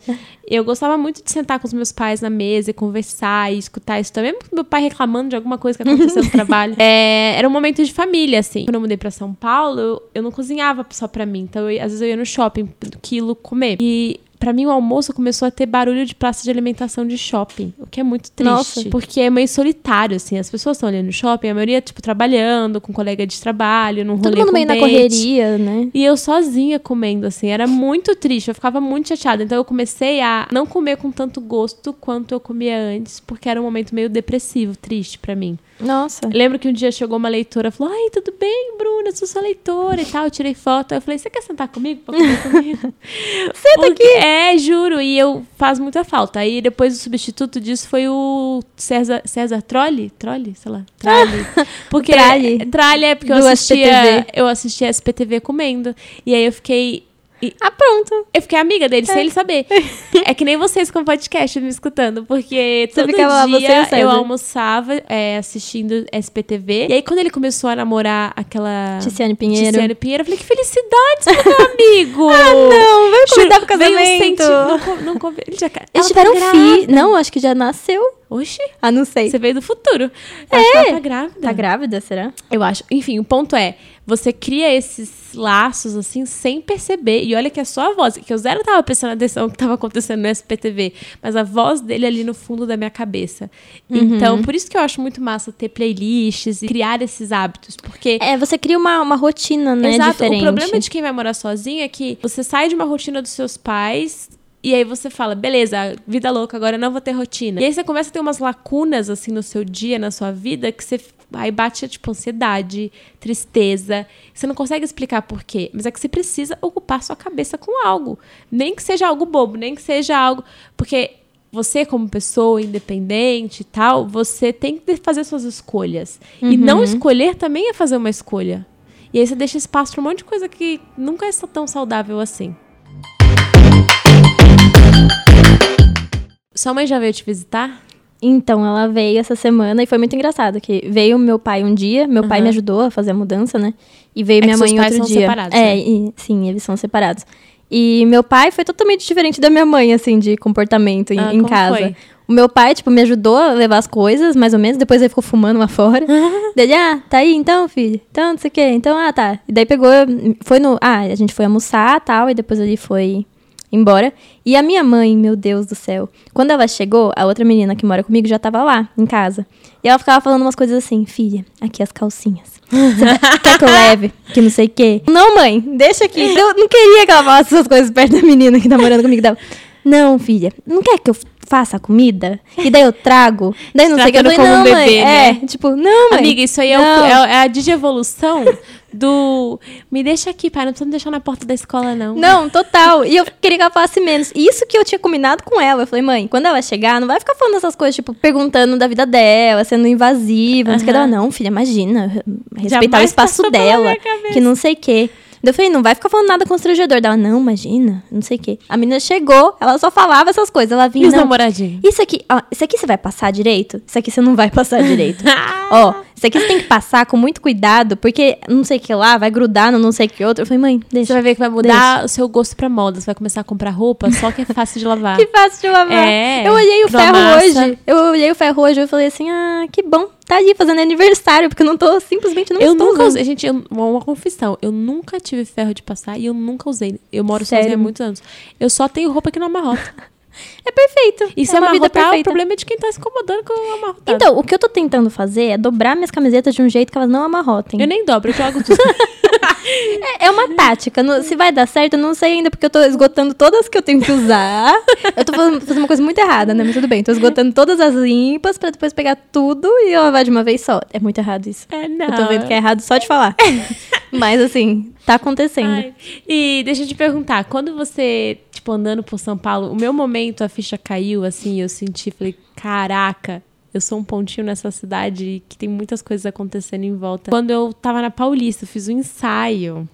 eu gostava muito de sentar com os meus pais na mesa e conversar e escutar isso também. Mesmo meu pai reclamando de alguma coisa que aconteceu no trabalho. É, era um momento de família, assim. Quando eu mudei pra São Paulo, eu, eu não cozinhava só pra mim. Então, eu- às vezes eu ia no shopping, quilo, comer. E Pra mim, o almoço começou a ter barulho de praça de alimentação de shopping, o que é muito triste. Nossa. Porque é meio solitário, assim. As pessoas estão ali no shopping, a maioria, tipo, trabalhando, com colega de trabalho, num rolê Todo mundo meio na correria, né? E eu sozinha comendo, assim, era muito triste, eu ficava muito chateada. Então eu comecei a não comer com tanto gosto quanto eu comia antes, porque era um momento meio depressivo, triste pra mim. Nossa. Lembro que um dia chegou uma leitora e falou: Ai, tudo bem, Bruna, sou sua leitora e tal. Eu tirei foto. Eu falei: Você quer sentar comigo pra comer comigo? Senta aqui. É, juro. E eu faz muita falta. Aí depois o substituto disso foi o César, César Trolli? Trolli? Sei lá. Tralli. Porque, Tralli. Tralli é porque eu assistia, SPTV. eu assistia SPTV comendo. E aí eu fiquei. E- Ah, pronto. eu fiquei amiga dele sem ele saber. É que nem vocês com o podcast me escutando, porque todo lá, dia César. eu almoçava é, assistindo SPTV. E aí, quando ele começou a namorar aquela. Ticiane Pinheiro. Ticiane Pinheiro, eu falei, que felicidade, meu amigo! ah, Não, vai convidar pro Veio um casamento. senti- não, não convi- ele já, Eles tiveram tá filho. Não, acho que já nasceu. Oxi, Ah, não sei. você veio do futuro. Acho que ela tá grávida. Tá grávida, será? Eu acho. Enfim, o ponto é, você cria esses laços, assim, sem perceber. E olha que é só a voz, que eu zero tava prestando atenção no que tava acontecendo no SPTV, mas a voz dele ali no fundo da minha cabeça. Uhum. Então, por isso que eu acho muito massa ter playlists e criar esses hábitos, porque... É, você cria uma, uma rotina, né? Exato, diferente. o problema de quem vai morar sozinho é que você sai de uma rotina dos seus pais... E aí você fala, beleza, vida louca, agora eu não vou ter rotina. E aí você começa a ter umas lacunas, assim, no seu dia, na sua vida, que você aí bate, tipo, ansiedade, tristeza. Você não consegue explicar por quê. Mas é que você precisa ocupar sua cabeça com algo. Nem que seja algo bobo, nem que seja algo... Porque você, como pessoa independente e tal, você tem que fazer suas escolhas. E não escolher também é fazer uma escolha. E aí você deixa espaço pra um monte de coisa que nunca é tão saudável assim. Sua mãe já veio te visitar? Então, ela veio essa semana e foi muito engraçado, que veio meu pai um dia, meu pai Aham. me ajudou a fazer a mudança, né? E veio É minha mãe outro são dia. separados, é, né? e- sim, eles são separados. E meu pai foi totalmente diferente da minha mãe, assim, de comportamento em, Ah, em casa. foi? O meu pai, tipo, me ajudou a levar as coisas, mais ou menos, depois ele ficou fumando lá fora. Dele, ah, tá aí então, filho? Então, não sei o quê. Então, ah, tá. E daí pegou, foi no... Ah, a gente foi almoçar tal, e depois ele foi embora. E a minha mãe, meu Deus do céu. Quando ela chegou, a outra menina que mora comigo já tava lá, em casa. E ela ficava falando umas coisas assim, filha, aqui as calcinhas. Quer que eu leve? Que não sei o quê. Não, mãe, deixa aqui. Eu não queria que ela falasse essas coisas perto da menina que tá morando comigo. Não, filha, não quer que eu faça a comida? E daí eu trago? Daí não sei o que. Eu Tratando falei, como não, um mãe. bebê, é, né? tipo, não, mãe. Amiga, isso aí é, o- é, é a digievolução Do. Me deixa aqui, pai. Não precisa me deixar na porta da escola, não. Não, total. E eu queria que ela falasse menos. Isso que eu tinha combinado com ela. Eu falei, mãe, quando ela chegar, não vai ficar falando essas coisas, tipo, perguntando da vida dela, sendo invasiva. Não sei o que. Não, filha, imagina. Respeitar o Jamais espaço passou pela dela. Que não sei o quê. Daí Eu falei, não vai ficar falando nada constrangedor dela. Não, imagina, não sei o quê. A menina chegou, ela só falava essas coisas. Ela E vinha, os não, namoradinhos? isso aqui, ó, isso aqui você vai passar direito? Isso aqui você não vai passar direito. ó, isso aqui você tem que passar com muito cuidado, porque não sei o que lá, vai grudar no não sei o que outro. Eu falei, mãe, Você deixa. vai ver que vai mudar o seu gosto pra moda. Você vai começar a comprar roupa só que é fácil de lavar. Que fácil de lavar. É, eu olhei o ferro massa. hoje. Eu olhei o ferro hoje e falei assim, ah, que bom. Tá ali fazendo aniversário, porque eu não tô, simplesmente não eu estou nunca usando. usei. Gente, eu- uma, confissão. Eu nunca tive ferro de passar e eu nunca usei. Eu moro Sério? sozinha há muitos anos. Eu só tenho roupa que não amarrota. É perfeito. Se é uma vida amarrotar, o perfeita. problema é de quem tá se incomodando com o amarrotado. Então, o que eu tô tentando fazer é dobrar minhas camisetas de um jeito que elas não amarrotem. Eu nem dobro, eu jogo tudo. É, é uma tática. Não- se vai dar certo, eu não sei ainda, porque eu tô esgotando todas que eu tenho que usar. eu tô fazendo, fazendo uma coisa muito errada, né? Mas tudo bem. Tô esgotando todas as limpas pra depois pegar tudo e lavar de uma vez só. É muito errado isso. É, não. Eu tô vendo que é errado só de falar. Mas assim, tá acontecendo. Ai, E deixa eu te perguntar, quando você, tipo, andando por São Paulo, o meu momento, a ficha caiu, assim, eu senti, falei, caraca, eu sou um pontinho nessa cidade que tem muitas coisas acontecendo em volta. Quando eu tava na Paulista, eu fiz um ensaio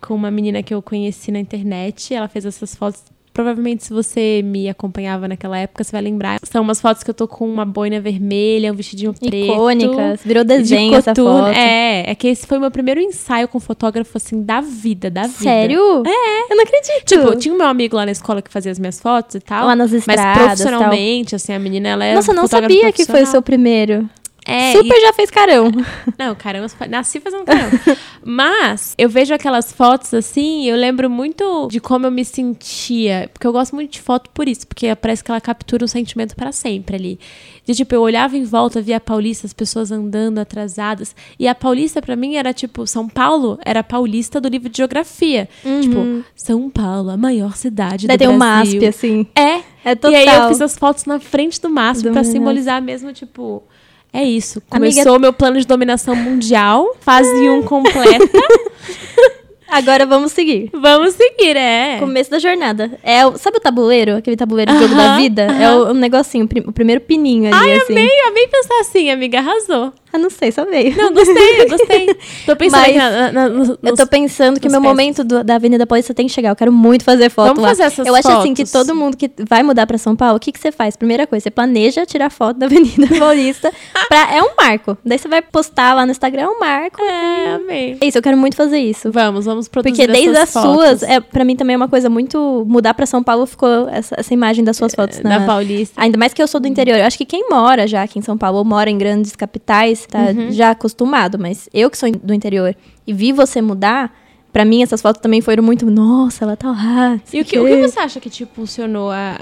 com uma menina que eu conheci na internet, ela fez essas fotos. Provavelmente, se você me acompanhava naquela época, você vai lembrar. São umas fotos que eu tô com uma boina vermelha, um vestidinho preto. Icônicas. Virou de desenho essa coturno. foto. É, é que esse foi o meu primeiro ensaio com fotógrafo, assim, da vida, da vida. Sério? É. Eu não acredito. Tipo, tinha um meu amigo lá na escola que fazia as minhas fotos e tal. Lá nas Mas estradas, profissionalmente, assim, a menina, ela é Nossa, não sabia que foi o seu primeiro. É, Super já fez carão. não, caramba, nasci fazendo caramba. Mas eu vejo aquelas fotos assim, eu lembro muito de como eu me sentia. Porque eu gosto muito de foto por isso, porque parece que ela captura um sentimento pra sempre ali. De tipo, eu olhava em volta, via a Paulista, as pessoas andando atrasadas. E a Paulista, pra mim, era tipo, São Paulo era a Paulista do livro de geografia. Tipo, São Paulo, a maior cidade Daí do tem um Brasil. MASP, assim. É. É total. E aí eu fiz as fotos na frente do MASP MASP. simbolizar mesmo, tipo, é isso. Amiga- Começou o meu plano de dominação mundial, fase 1 completa. Agora vamos seguir. Vamos seguir, é. Começo da jornada. É o, sabe o tabuleiro? Aquele tabuleiro de jogo Aham, da vida? É aham. o, o negocinho, o, prim- o primeiro pininho ali, Ai, assim. amei, amei pensar assim, amiga, arrasou. Ah, não sei, só veio. Não, gostei, eu gostei. Tô pensando Mas na, na, nos, Eu tô pensando que meu peças. momento do- da Avenida Paulista tem que chegar. Eu quero muito fazer foto Vamos lá. fazer essas Eu acho assim que fotos. todo mundo que vai mudar pra São Paulo, o que, que você faz? Primeira coisa, você planeja tirar foto da Avenida Paulista. pra, é um marco. Daí você vai postar lá no Instagram, é um marco. É, amei. É isso, eu quero muito fazer isso. Vamos, vamos produzir Porque desde as fotos. suas, é, pra mim também é uma coisa muito. Mudar pra São Paulo ficou essa, essa imagem das suas fotos Da na, Paulista. Ainda mais que eu sou do interior. Eu acho que quem mora já aqui em São Paulo ou mora em grandes capitais tá Uhum. já acostumado. Mas eu que sou do interior e vi você mudar, pra mim essas fotos também foram muito. Nossa, ela tá lá. E o que, o que você acha que te impulsionou a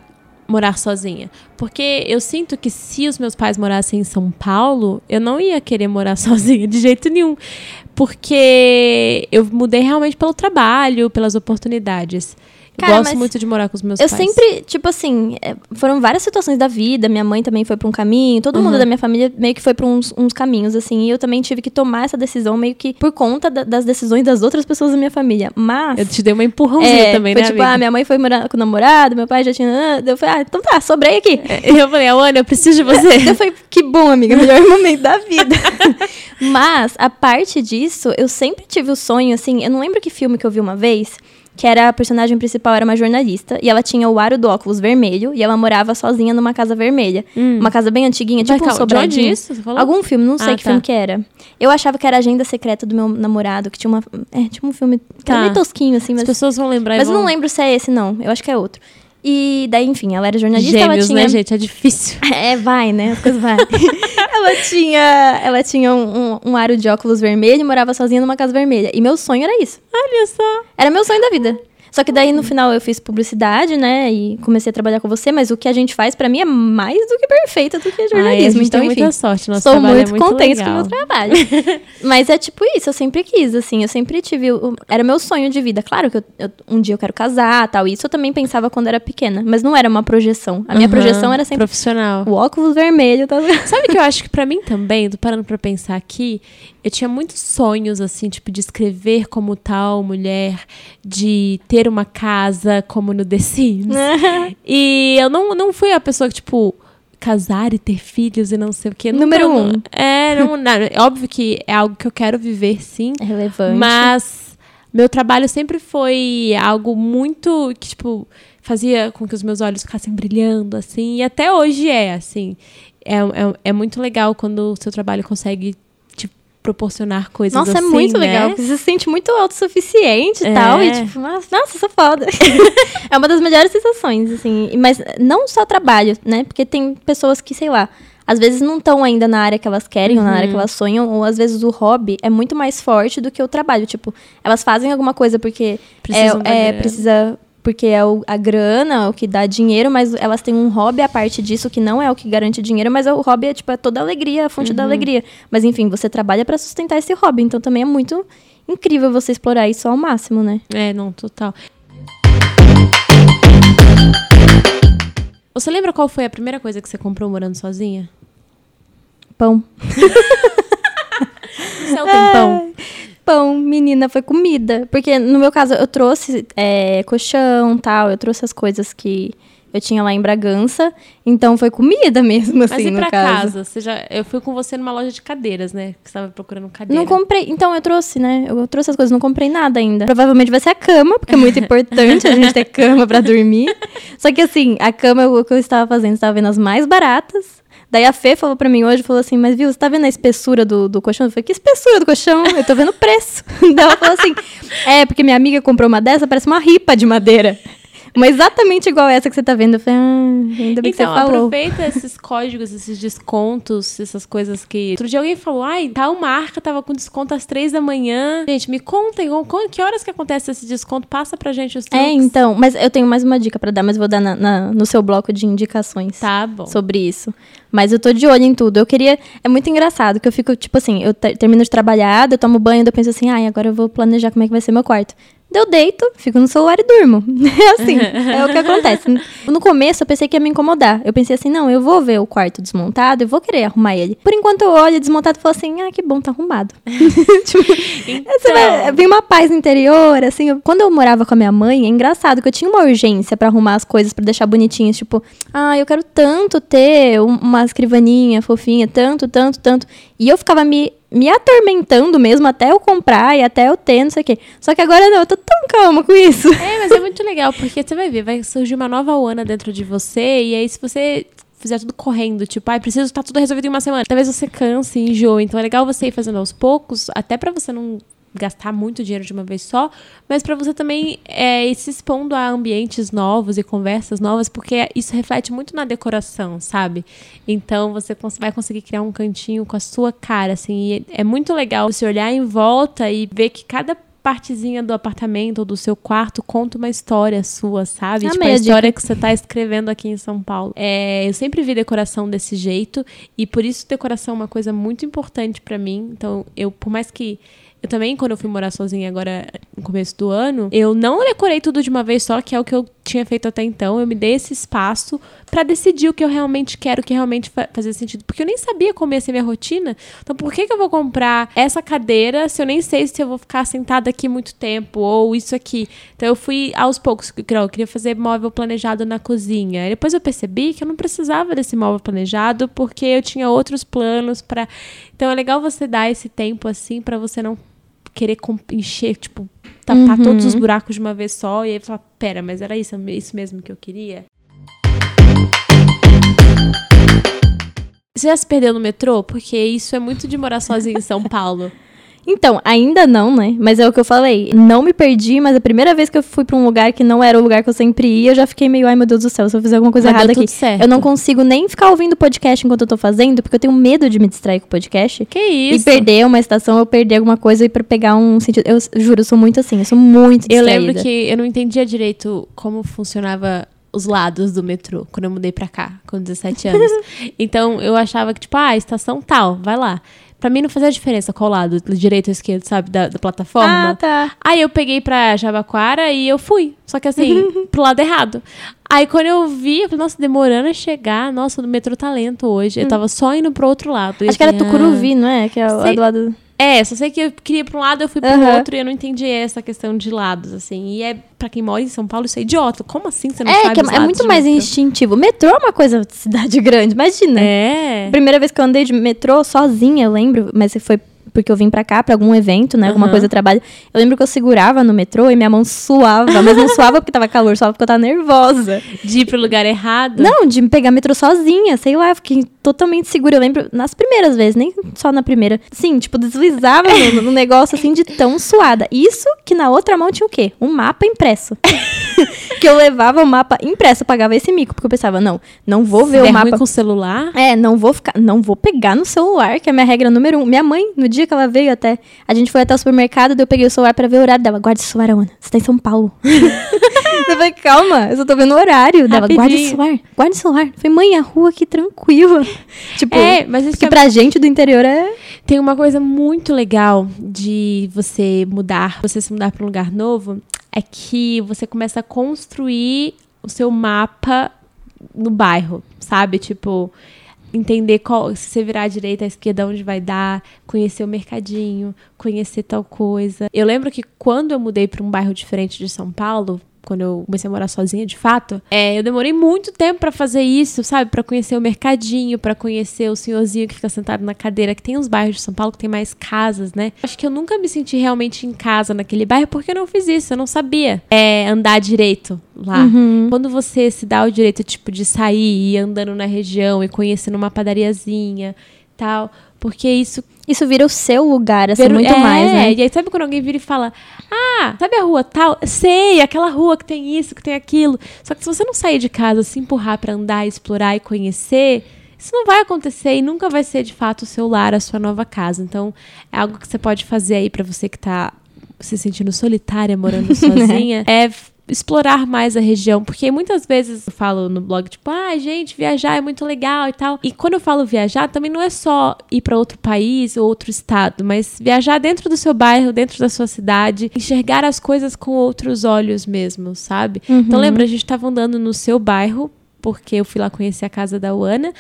morar sozinha? Porque eu sinto que se os meus pais morassem em São Paulo, eu não ia querer morar sozinha de jeito nenhum. Porque eu mudei realmente pelo trabalho, pelas oportunidades. Eu Cara, gosto mas muito de morar com os meus Eu pais. sempre, tipo assim, é, foram várias situações da vida. Minha mãe também foi pra um caminho, todo Uhum. mundo da minha família meio que foi pra uns, uns caminhos, assim. E eu também tive que tomar essa decisão meio que por conta da- das decisões das outras pessoas da minha família. Mas. Eu te dei uma empurrãozinha é, também, foi né, tipo, amiga? ah, minha mãe foi morar com o namorado, meu pai já tinha. ah, Eu falei, ah, então tá, sobrei aqui. Eu falei, Ana, eu preciso de você. Eu falei, que bom, amiga, melhor momento da vida. Mas, a parte disso, eu sempre tive o sonho, assim, eu não lembro que filme que eu vi uma vez, que era a personagem principal era uma jornalista, e ela tinha o aro do óculos vermelho, e ela morava sozinha numa casa vermelha. Uma casa bem antiguinha, Mas tipo um de onde sobradinho. isso? Você falou? Algum filme, não sei Ah, que tá. filme que era. Eu achava que era a agenda secreta do meu namorado, que tinha uma. É, tipo um filme. Que Tá. era meio tosquinho, assim, As mas. pessoas vão lembrar Mas eu vão... não lembro se é esse, não. Eu acho que é outro. E daí, enfim, ela era jornalista, ela Gêmeos, tinha. né, gente? É difícil. É, vai, né? As coisas vai. ela tinha, ela tinha um, um, um aro de óculos vermelho e morava sozinha numa casa vermelha. E meu sonho era isso. Olha só. Era meu sonho da vida. Só que daí no final eu fiz publicidade, né? E comecei a trabalhar com você, mas o que a gente faz pra mim é mais do que perfeito do que Ai, a jornalismo. gente então, tem enfim. muita sorte. Nosso trabalho muito, é muito contente legal. com o meu trabalho. Mas é tipo isso, eu sempre quis, assim, eu sempre tive. Era meu sonho de vida. Claro que eu- eu- um dia eu quero casar tal. Isso eu também pensava quando era pequena. Mas não era uma projeção. A minha Aham, projeção era sempre Profissional. o óculos vermelho. Tá... Sabe que eu acho que pra mim também, tô parando pra pensar aqui, eu tinha muitos sonhos, assim, tipo, de escrever como tal mulher, de ter uma casa como no The Sims. e eu não, não fui a pessoa que, tipo, casar e ter filhos e não sei o quê. Número um. É, não, não, é óbvio que é algo que eu quero viver, sim. É relevante. Mas meu trabalho sempre foi algo muito que, tipo, fazia com que os meus olhos ficassem brilhando, assim. E até hoje é, assim. É, é, é muito legal quando o seu trabalho consegue proporcionar coisas Nossa, assim, é muito né? legal. Você se sente muito autossuficiente e É. tal. E tipo, nossa, nossa, sou foda. é uma das melhores sensações, assim. Mas não só trabalho, né? Porque tem pessoas que, sei lá, às vezes não estão ainda na área que elas querem ou na área que elas sonham, ou às vezes o hobby é muito mais forte do que o trabalho. Tipo, elas fazem alguma coisa porque é, é, precisa. Porque é o- a grana, o que dá dinheiro, mas elas têm um hobby à parte disso que não é o que garante dinheiro, mas o hobby é tipo é toda a alegria, a fonte Uhum. da alegria. Mas enfim, você trabalha pra sustentar esse hobby, então também é muito incrível você explorar isso ao máximo, né? É, não, total. Você lembra qual foi a primeira coisa que você comprou morando sozinha? Pão. É o tempão. Pão, menina, foi comida. Porque no meu caso, eu trouxe é, colchão tal, eu trouxe as coisas que eu tinha lá em Bragança. Então foi comida mesmo, assim, Mas e no pra caso. casa? Você já, eu fui com você numa loja de cadeiras, né? Que você tava procurando cadeira. Não comprei. Então, eu trouxe, né? Eu trouxe as coisas, não comprei nada ainda. Provavelmente vai ser a cama, porque é muito importante a gente ter cama pra dormir. Só que assim, a cama, o que eu estava fazendo, estava vendo as mais baratas. Daí a Fê falou pra mim hoje, falou assim, mas viu, você tá vendo a espessura do, do colchão? Eu falei, que espessura do colchão? Eu tô vendo o preço. Daí ela falou assim, é, porque minha amiga comprou uma dessa, parece uma ripa de madeira. Mas exatamente igual essa que você tá vendo. Eu falei, ah, ainda bem que Então, você falou. aproveita esses códigos, esses descontos, essas coisas que. Outro dia alguém falou, ai, tal marca tava com desconto às três da manhã. Gente, me contem, que horas que acontece esse desconto? Passa pra gente os É, truques. então, mas eu tenho mais uma dica pra dar, mas vou dar na- na- no seu bloco de indicações. Tá bom. sobre isso. Mas eu tô de olho em tudo. Eu queria. É muito engraçado que eu fico, tipo assim, eu ter- termino de trabalhar, eu tomo banho, eu penso assim, ai, agora eu vou planejar como é que vai ser meu quarto. Eu deito, fico no celular e durmo. É assim, é o que acontece. No começo eu pensei que ia me incomodar. Eu pensei assim, não, eu vou ver o quarto desmontado, eu vou querer arrumar ele. Por enquanto eu olho desmontado e falo assim, ah, que bom, tá arrumado. tipo, você vai, Então, vem uma paz interior, assim. eu- quando eu morava com a minha mãe, é engraçado que eu tinha uma urgência pra arrumar as coisas, pra deixar bonitinhas. Tipo, ah, eu quero tanto ter um- uma escrivaninha fofinha, tanto, tanto, tanto. E eu ficava me, me atormentando mesmo até eu comprar e até eu ter, não sei o quê. Só que agora não, eu tô tão calma com isso. É, mas é muito legal, porque você vai ver, vai surgir uma nova Ana dentro de você, e aí se você fizer tudo correndo, tipo, ai, preciso estar tudo resolvido em uma semana, talvez você canse e enjoe. Então é legal você ir fazendo aos poucos, até pra você não gastar muito dinheiro de uma vez só, mas pra você também é, ir se expondo a ambientes novos e conversas novas, porque isso reflete muito na decoração, sabe? Então você vai conseguir criar um cantinho com a sua cara, assim, e é muito legal você olhar em volta e ver que cada partezinha do apartamento ou do seu quarto conta uma história sua, sabe? Amei tipo, a a história que você tá escrevendo aqui em São Paulo. É, eu sempre vi decoração desse jeito e por isso decoração é uma coisa muito importante pra mim. Então, eu, por mais que eu também, quando eu fui morar sozinha agora no começo do ano, eu não decorei tudo de uma vez só, que é o que eu tinha feito até então. Eu me dei esse espaço pra decidir o que eu realmente quero, o que realmente fa fazia sentido. Porque eu nem sabia como ia ser minha rotina. Então, por que, que eu vou comprar essa cadeira se eu nem sei se eu vou ficar sentada aqui muito tempo? Ou isso aqui. Então, eu fui aos poucos. Eu queria- eu queria fazer móvel planejado na cozinha. Aí depois eu percebi que eu não precisava desse móvel planejado porque eu tinha outros planos para. Então, é legal você dar esse tempo assim pra você não querer encher, tipo, tapar todos os buracos de uma vez só e aí falar, pera, mas era isso, isso mesmo que eu queria? Você já se perdeu no metrô? Porque isso é muito de morar sozinho em São Paulo. Então, ainda não, né? Mas é o que eu falei. Não me perdi, mas a primeira vez que eu fui pra um lugar que não era o lugar que eu sempre ia, eu já fiquei meio, ai meu Deus do céu, se eu fizer alguma coisa Mas errada aqui. certo. Eu não consigo nem ficar ouvindo podcast enquanto eu tô fazendo, porque eu tenho medo de me distrair com o podcast. Que isso? E perder uma estação, eu perder alguma coisa e pra pegar um sentido. Eu juro, eu sou muito assim, eu sou muito Eu distraída. lembro que eu não entendia direito como funcionava os lados do metrô quando eu mudei pra cá, com 17 anos. então eu achava que, tipo, ah, estação tal, vai lá. Pra mim não fazia diferença qual lado, direito ou esquerdo, sabe, da, da plataforma. Ah, tá. Aí eu peguei pra Jabaquara e eu fui. Só que assim, pro lado errado. Aí quando eu vi, eu falei, nossa, demorando a chegar. Nossa, o metrô tá lento hoje. Eu tava só indo pro outro lado. Acho que era falei, Tucuruvi, não é? Que é Sei- do lado. É, só sei que eu queria pra um lado, eu fui pro Aham. outro e eu não entendi essa questão de lados, assim. E é, pra quem mora em São Paulo, isso é idiota. Como assim você não É, sabe que é, é muito mais metrô? instintivo. Metrô é uma coisa de cidade grande, imagina. É. Primeira vez que eu andei de metrô sozinha, eu lembro, mas foi porque eu vim pra cá pra algum evento, né? Alguma Aham. coisa trabalho. Eu lembro que eu segurava no metrô e minha mão suava, mas não suava porque tava calor, suava porque eu tava nervosa. De ir pro lugar errado. Não, de pegar metrô sozinha, sei lá, fiquei totalmente segura. Eu lembro nas primeiras vezes, nem só na primeira. Sim, tipo, deslizava no, no negócio assim de tão suada. Isso que na outra mão tinha o quê? Um mapa impresso. que eu levava o mapa impresso, eu pagava esse mico, porque eu pensava, não, não vou ver Se o der mapa. com o celular. É, não vou ficar, não vou pegar no celular, que é a minha regra número um. Minha mãe, no dia que ela veio até, a gente foi até o supermercado, daí eu peguei o celular pra ver o horário dela. Guarda o celular, Ana. Você tá em São Paulo. eu falei, calma, eu só tô vendo o horário dela. Guarda o celular, guarda o celular. Falei, mãe, a rua aqui tranquila. tipo, É, mas isso porque é- pra gente do interior é. Tem uma coisa muito legal de você mudar, você se mudar para um lugar novo, é que você começa a construir o seu mapa no bairro, sabe? Tipo, entender qual, se você virar à direita, à esquerda, onde vai dar, conhecer o mercadinho, conhecer tal coisa. Eu lembro que quando eu mudei para um bairro diferente de São Paulo, quando eu comecei a morar sozinha, de fato, é, eu demorei muito tempo pra fazer isso, sabe? Pra conhecer o mercadinho, pra conhecer o senhorzinho que fica sentado na cadeira, que tem uns bairros de São Paulo que tem mais casas, né? Acho que eu nunca me senti realmente em casa naquele bairro porque eu não fiz isso, eu não sabia é, andar direito lá. Uhum. Quando você se dá o direito, tipo, de sair e ir andando na região e conhecendo uma padariazinha tal, porque isso Isso vira o seu lugar, assim, Ver- muito é, mais, né? E aí, sabe quando alguém vira e fala: Ah, sabe a rua tal? Sei, aquela rua que tem isso, que tem aquilo. Só que se você não sair de casa, se empurrar pra andar, explorar e conhecer, isso não vai acontecer e nunca vai ser de fato o seu lar, a sua nova casa. Então, é algo que você pode fazer aí pra você que tá se sentindo solitária, morando sozinha, é explorar mais a região, porque muitas vezes eu falo no blog, tipo, ah, gente, viajar é muito legal e tal. E quando eu falo viajar, também não é só ir pra outro país ou outro estado, mas viajar dentro do seu bairro, dentro da sua cidade, enxergar as coisas com outros olhos mesmo, sabe? Então lembra, a gente tava andando no seu bairro, porque eu fui lá conhecer a casa da Uana.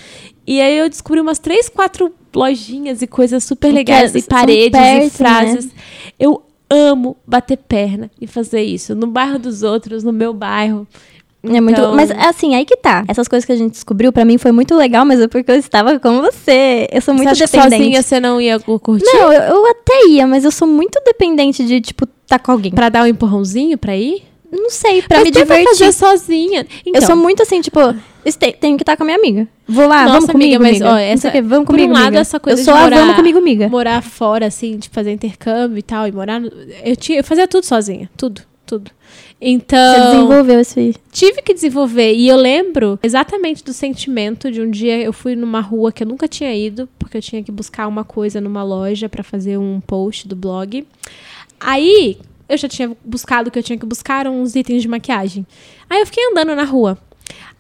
E aí eu descobri umas três, quatro lojinhas e coisas super legais, é- e paredes perto, e frases. Eu amo bater perna e fazer isso. No bairro dos outros, no meu bairro. É muito, Então- mas assim, aí que tá. Essas coisas que a gente descobriu, pra mim foi muito legal, mas é porque eu estava com você. Eu sou muito você dependente. sozinha você não ia curtir? Não, eu, eu até ia, mas eu sou muito dependente de, tipo, tá com alguém. Pra dar um empurrãozinho pra ir? Não sei, pra Mas me divertir. fazer sozinha. Então, Eu sou muito assim, tipo, tenho que estar com a minha amiga. Vou lá, Nossa, vamos comigo, amiga, mas, ó, essa- o quê, vamos por um comigo, lado, amiga. essa coisa eu de sou a morar- vamos comigo, amiga. morar fora, assim, de fazer intercâmbio e tal, e morar. no- Eu, tinha, eu fazia tudo sozinha. Tudo, tudo. Então. Você desenvolveu esse... Tive que desenvolver. E eu lembro exatamente do sentimento de um dia eu fui numa rua que eu nunca tinha ido, porque eu tinha que buscar uma coisa numa loja pra fazer um post do blog. Aí eu já tinha buscado o que eu tinha que buscar, uns itens de maquiagem. Aí eu fiquei andando na rua.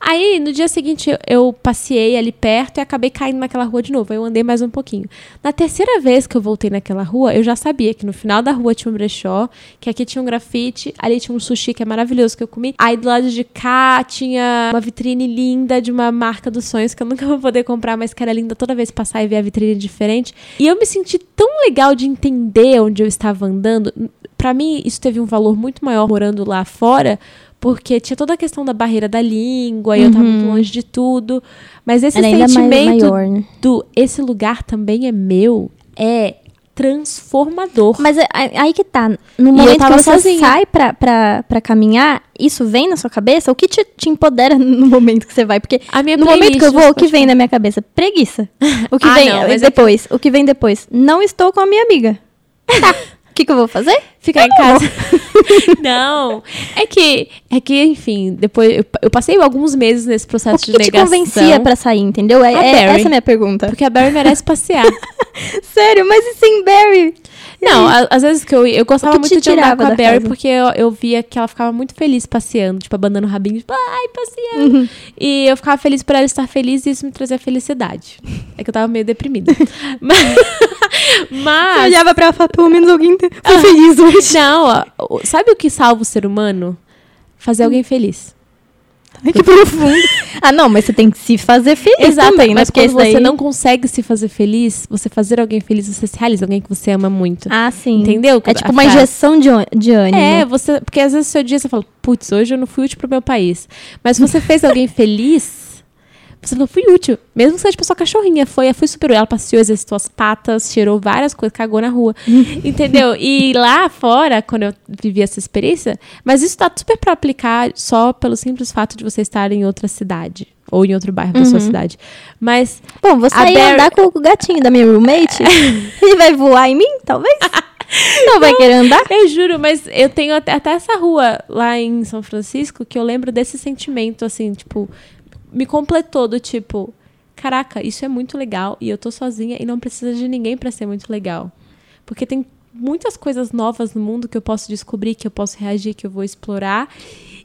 Aí, no dia seguinte, eu- passeei ali perto e acabei caindo naquela rua de novo. Aí eu andei mais um pouquinho. Na terceira vez que eu voltei naquela rua, eu já sabia que no final da rua tinha um brechó, que aqui tinha um grafite, ali tinha um sushi que é maravilhoso que eu comi. Aí do lado de cá tinha uma vitrine linda de uma marca dos sonhos que eu nunca vou poder comprar, mas que era linda toda vez passar e ver a vitrine diferente. E eu me senti tão legal de entender onde eu estava andando. Pra mim, isso teve um valor muito maior morando lá fora, porque tinha toda a questão da barreira da língua, e eu tava muito longe de tudo. Mas esse Era mais sentimento maior, né? do esse lugar também é meu é transformador. Mas é- aí que tá. No momento que você sozinha. sai pra, pra, pra caminhar, isso vem na sua cabeça? O que te, te empodera no momento que você vai? Porque A minha no momento que eu vou, o que vem na minha cabeça? Preguiça. O que Ah, vem não, mas é depois? O que vem depois? Não estou com a minha amiga. Tá. O que, que eu vou fazer? Ficar em casa. não. É que, é que, enfim, depois eu, eu passei alguns meses nesse processo que de te negação. convencia pra sair, entendeu? É, é- essa é a minha pergunta. Porque a Barry merece passear. Sério, mas e sem Barry? Não, a- às vezes que eu ia- eu gostava muito de andar com a Barry casa? porque eu, eu via que ela ficava muito feliz passeando, tipo, abanando o rabinho, tipo, ai, passeando. Uhum. E eu ficava feliz por ela estar feliz e isso me trazia felicidade. É que eu tava meio deprimida. mas, Você mas olhava pra ela e falava, pelo menos alguém foi feliz hoje. não, sabe o que salva o ser humano? Fazer alguém feliz. Ai, que profundo. Ah, não, mas você tem que se fazer feliz Exato, também, né? mas Porque quando daí... você não consegue se fazer feliz, você fazer alguém feliz, você se realiza alguém que você ama muito. Ah, sim. Entendeu? É tipo uma frase. injeção de, de ânimo. É, você. Porque às vezes seu dia você fala, putz, hoje eu não fui útil pro meu país. Mas se você fez alguém feliz, você não fui útil. Mesmo que seja tipo sua cachorrinha. Foi, foi super útil. Ela passeou, exercitou as patas, cheirou várias coisas, cagou na rua. entendeu? E lá fora, quando eu vivi essa experiência, mas isso tá super pra aplicar só pelo simples fato de você estar em outra cidade. Ou em outro bairro da sua cidade. Mas Bom, vou sair Barry- andar com o gatinho da minha roommate. Ele vai voar em mim, talvez? Não vai querer andar? Eu juro, mas eu tenho até, até essa rua lá em São Francisco que eu lembro desse sentimento, assim, tipo, me completou do tipo, caraca, isso é muito legal e eu tô sozinha e não precisa de ninguém pra ser muito legal. Porque tem muitas coisas novas no mundo que eu posso descobrir, que eu posso reagir, que eu vou explorar.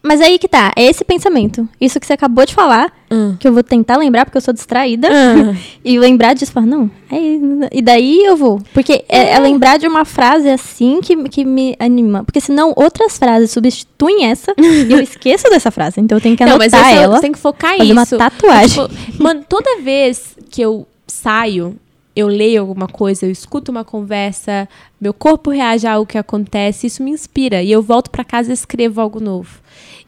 Mas aí que tá, é esse pensamento. Isso que você acabou de falar, Ah. que eu vou tentar lembrar, porque eu sou distraída. Ah. E lembrar disso, falar, não, é. E daí eu vou. Porque é, é lembrar de uma frase assim que, que me anima. Porque senão outras frases substituem essa e eu esqueço dessa frase. Então eu tenho que Não, anotar mas esse é- ela. você tem que focar fazer isso. uma tatuagem. Tipo, mano, toda vez que eu saio, eu leio alguma coisa, eu escuto uma conversa, meu corpo reage a algo que acontece, isso me inspira. E eu volto pra casa e escrevo algo novo.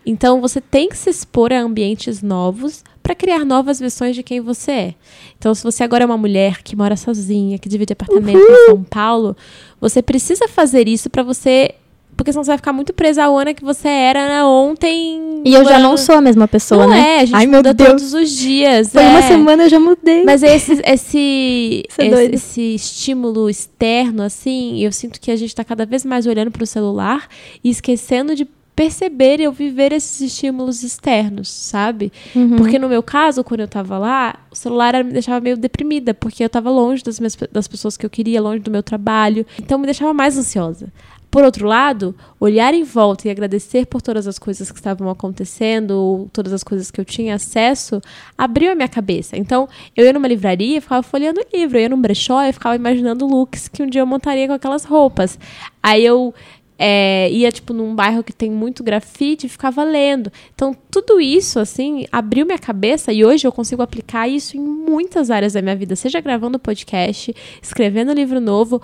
Então você tem que se expor a ambientes novos para criar novas versões de quem você é. Então, se você agora é uma mulher que mora sozinha, que divide apartamento em São Paulo, você precisa fazer isso para você. Porque senão você vai ficar muito presa ao Ana que você era né, ontem. E eu já não sou a mesma pessoa, não né? é, a gente Ai, muda todos os dias. Foi é. uma semana eu já mudei. Mas esse, esse, é esse, esse estímulo externo, assim, eu sinto que a gente tá cada vez mais olhando pro celular e esquecendo de perceber e eu viver esses estímulos externos, sabe? Uhum. Porque no meu caso, quando eu tava lá, o celular me deixava meio deprimida, porque eu tava longe das, minhas, das pessoas que eu queria, longe do meu trabalho. Então me deixava mais ansiosa. Por outro lado, olhar em volta e agradecer por todas as coisas que estavam acontecendo, ou todas as coisas que eu tinha acesso, abriu a minha cabeça. Então, eu ia numa livraria e ficava folheando livro, eu ia num brechó e ficava imaginando looks que um dia eu montaria com aquelas roupas. Aí eu é, ia, tipo, num bairro que tem muito grafite e ficava lendo. Então, tudo isso, assim, abriu minha cabeça e hoje eu consigo aplicar isso em muitas áreas da minha vida. Seja gravando podcast, escrevendo livro novo,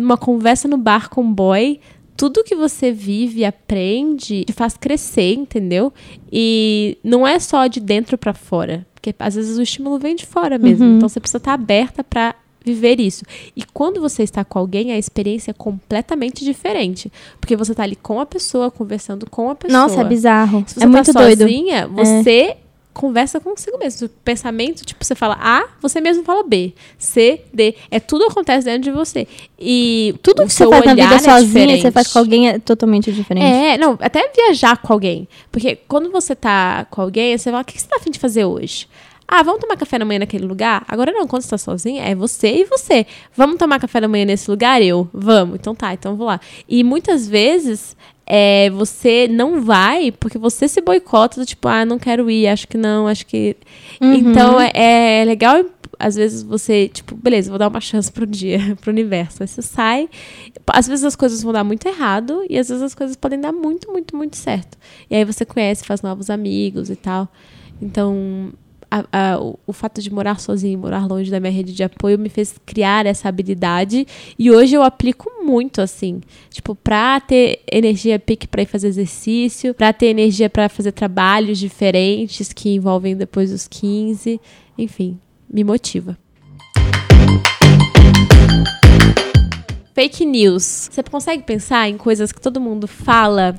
numa conversa no bar com um boy. Tudo que você vive, aprende, te faz crescer, entendeu? E não é só de dentro pra fora. Porque às vezes o estímulo vem de fora mesmo. Então você precisa estar aberta pra viver isso. E quando você está com alguém, a experiência é completamente diferente. Porque você tá ali com a pessoa, conversando com a pessoa. Nossa, é bizarro. Se você é muito tá doido. sozinha, você conversa consigo mesmo. O pensamento, tipo, você fala A, você mesmo fala B. C, D. É tudo acontece dentro de você. E Tudo o que você faz na vida é sozinha, diferente. você faz com alguém é totalmente diferente. É, não, até viajar com alguém. Porque quando você tá com alguém, você fala, o que que você tá afim de fazer hoje? Ah, vamos tomar café da manhã naquele lugar? Agora não, quando você tá sozinha, é você e você. Vamos tomar café da manhã nesse lugar? Eu. Vamos. Então tá, então vou lá. E muitas vezes é, você não vai porque você se boicota do tipo, ah, não quero ir, acho que não, acho que. Então é, é legal, às vezes, você, tipo, beleza, vou dar uma chance pro dia, pro universo. Aí você sai. Às vezes as coisas vão dar muito errado e às vezes as coisas podem dar muito, muito, muito certo. E aí você conhece, faz novos amigos e tal. Então, a- a- o, fato de morar sozinho, morar longe da minha rede de apoio, me fez criar essa habilidade. E hoje eu aplico muito, assim. Tipo, pra ter energia pique pra ir fazer exercício, pra ter energia pra fazer trabalhos diferentes que envolvem depois dos 15. Enfim, me motiva. Fake news. Você consegue pensar em coisas que todo mundo fala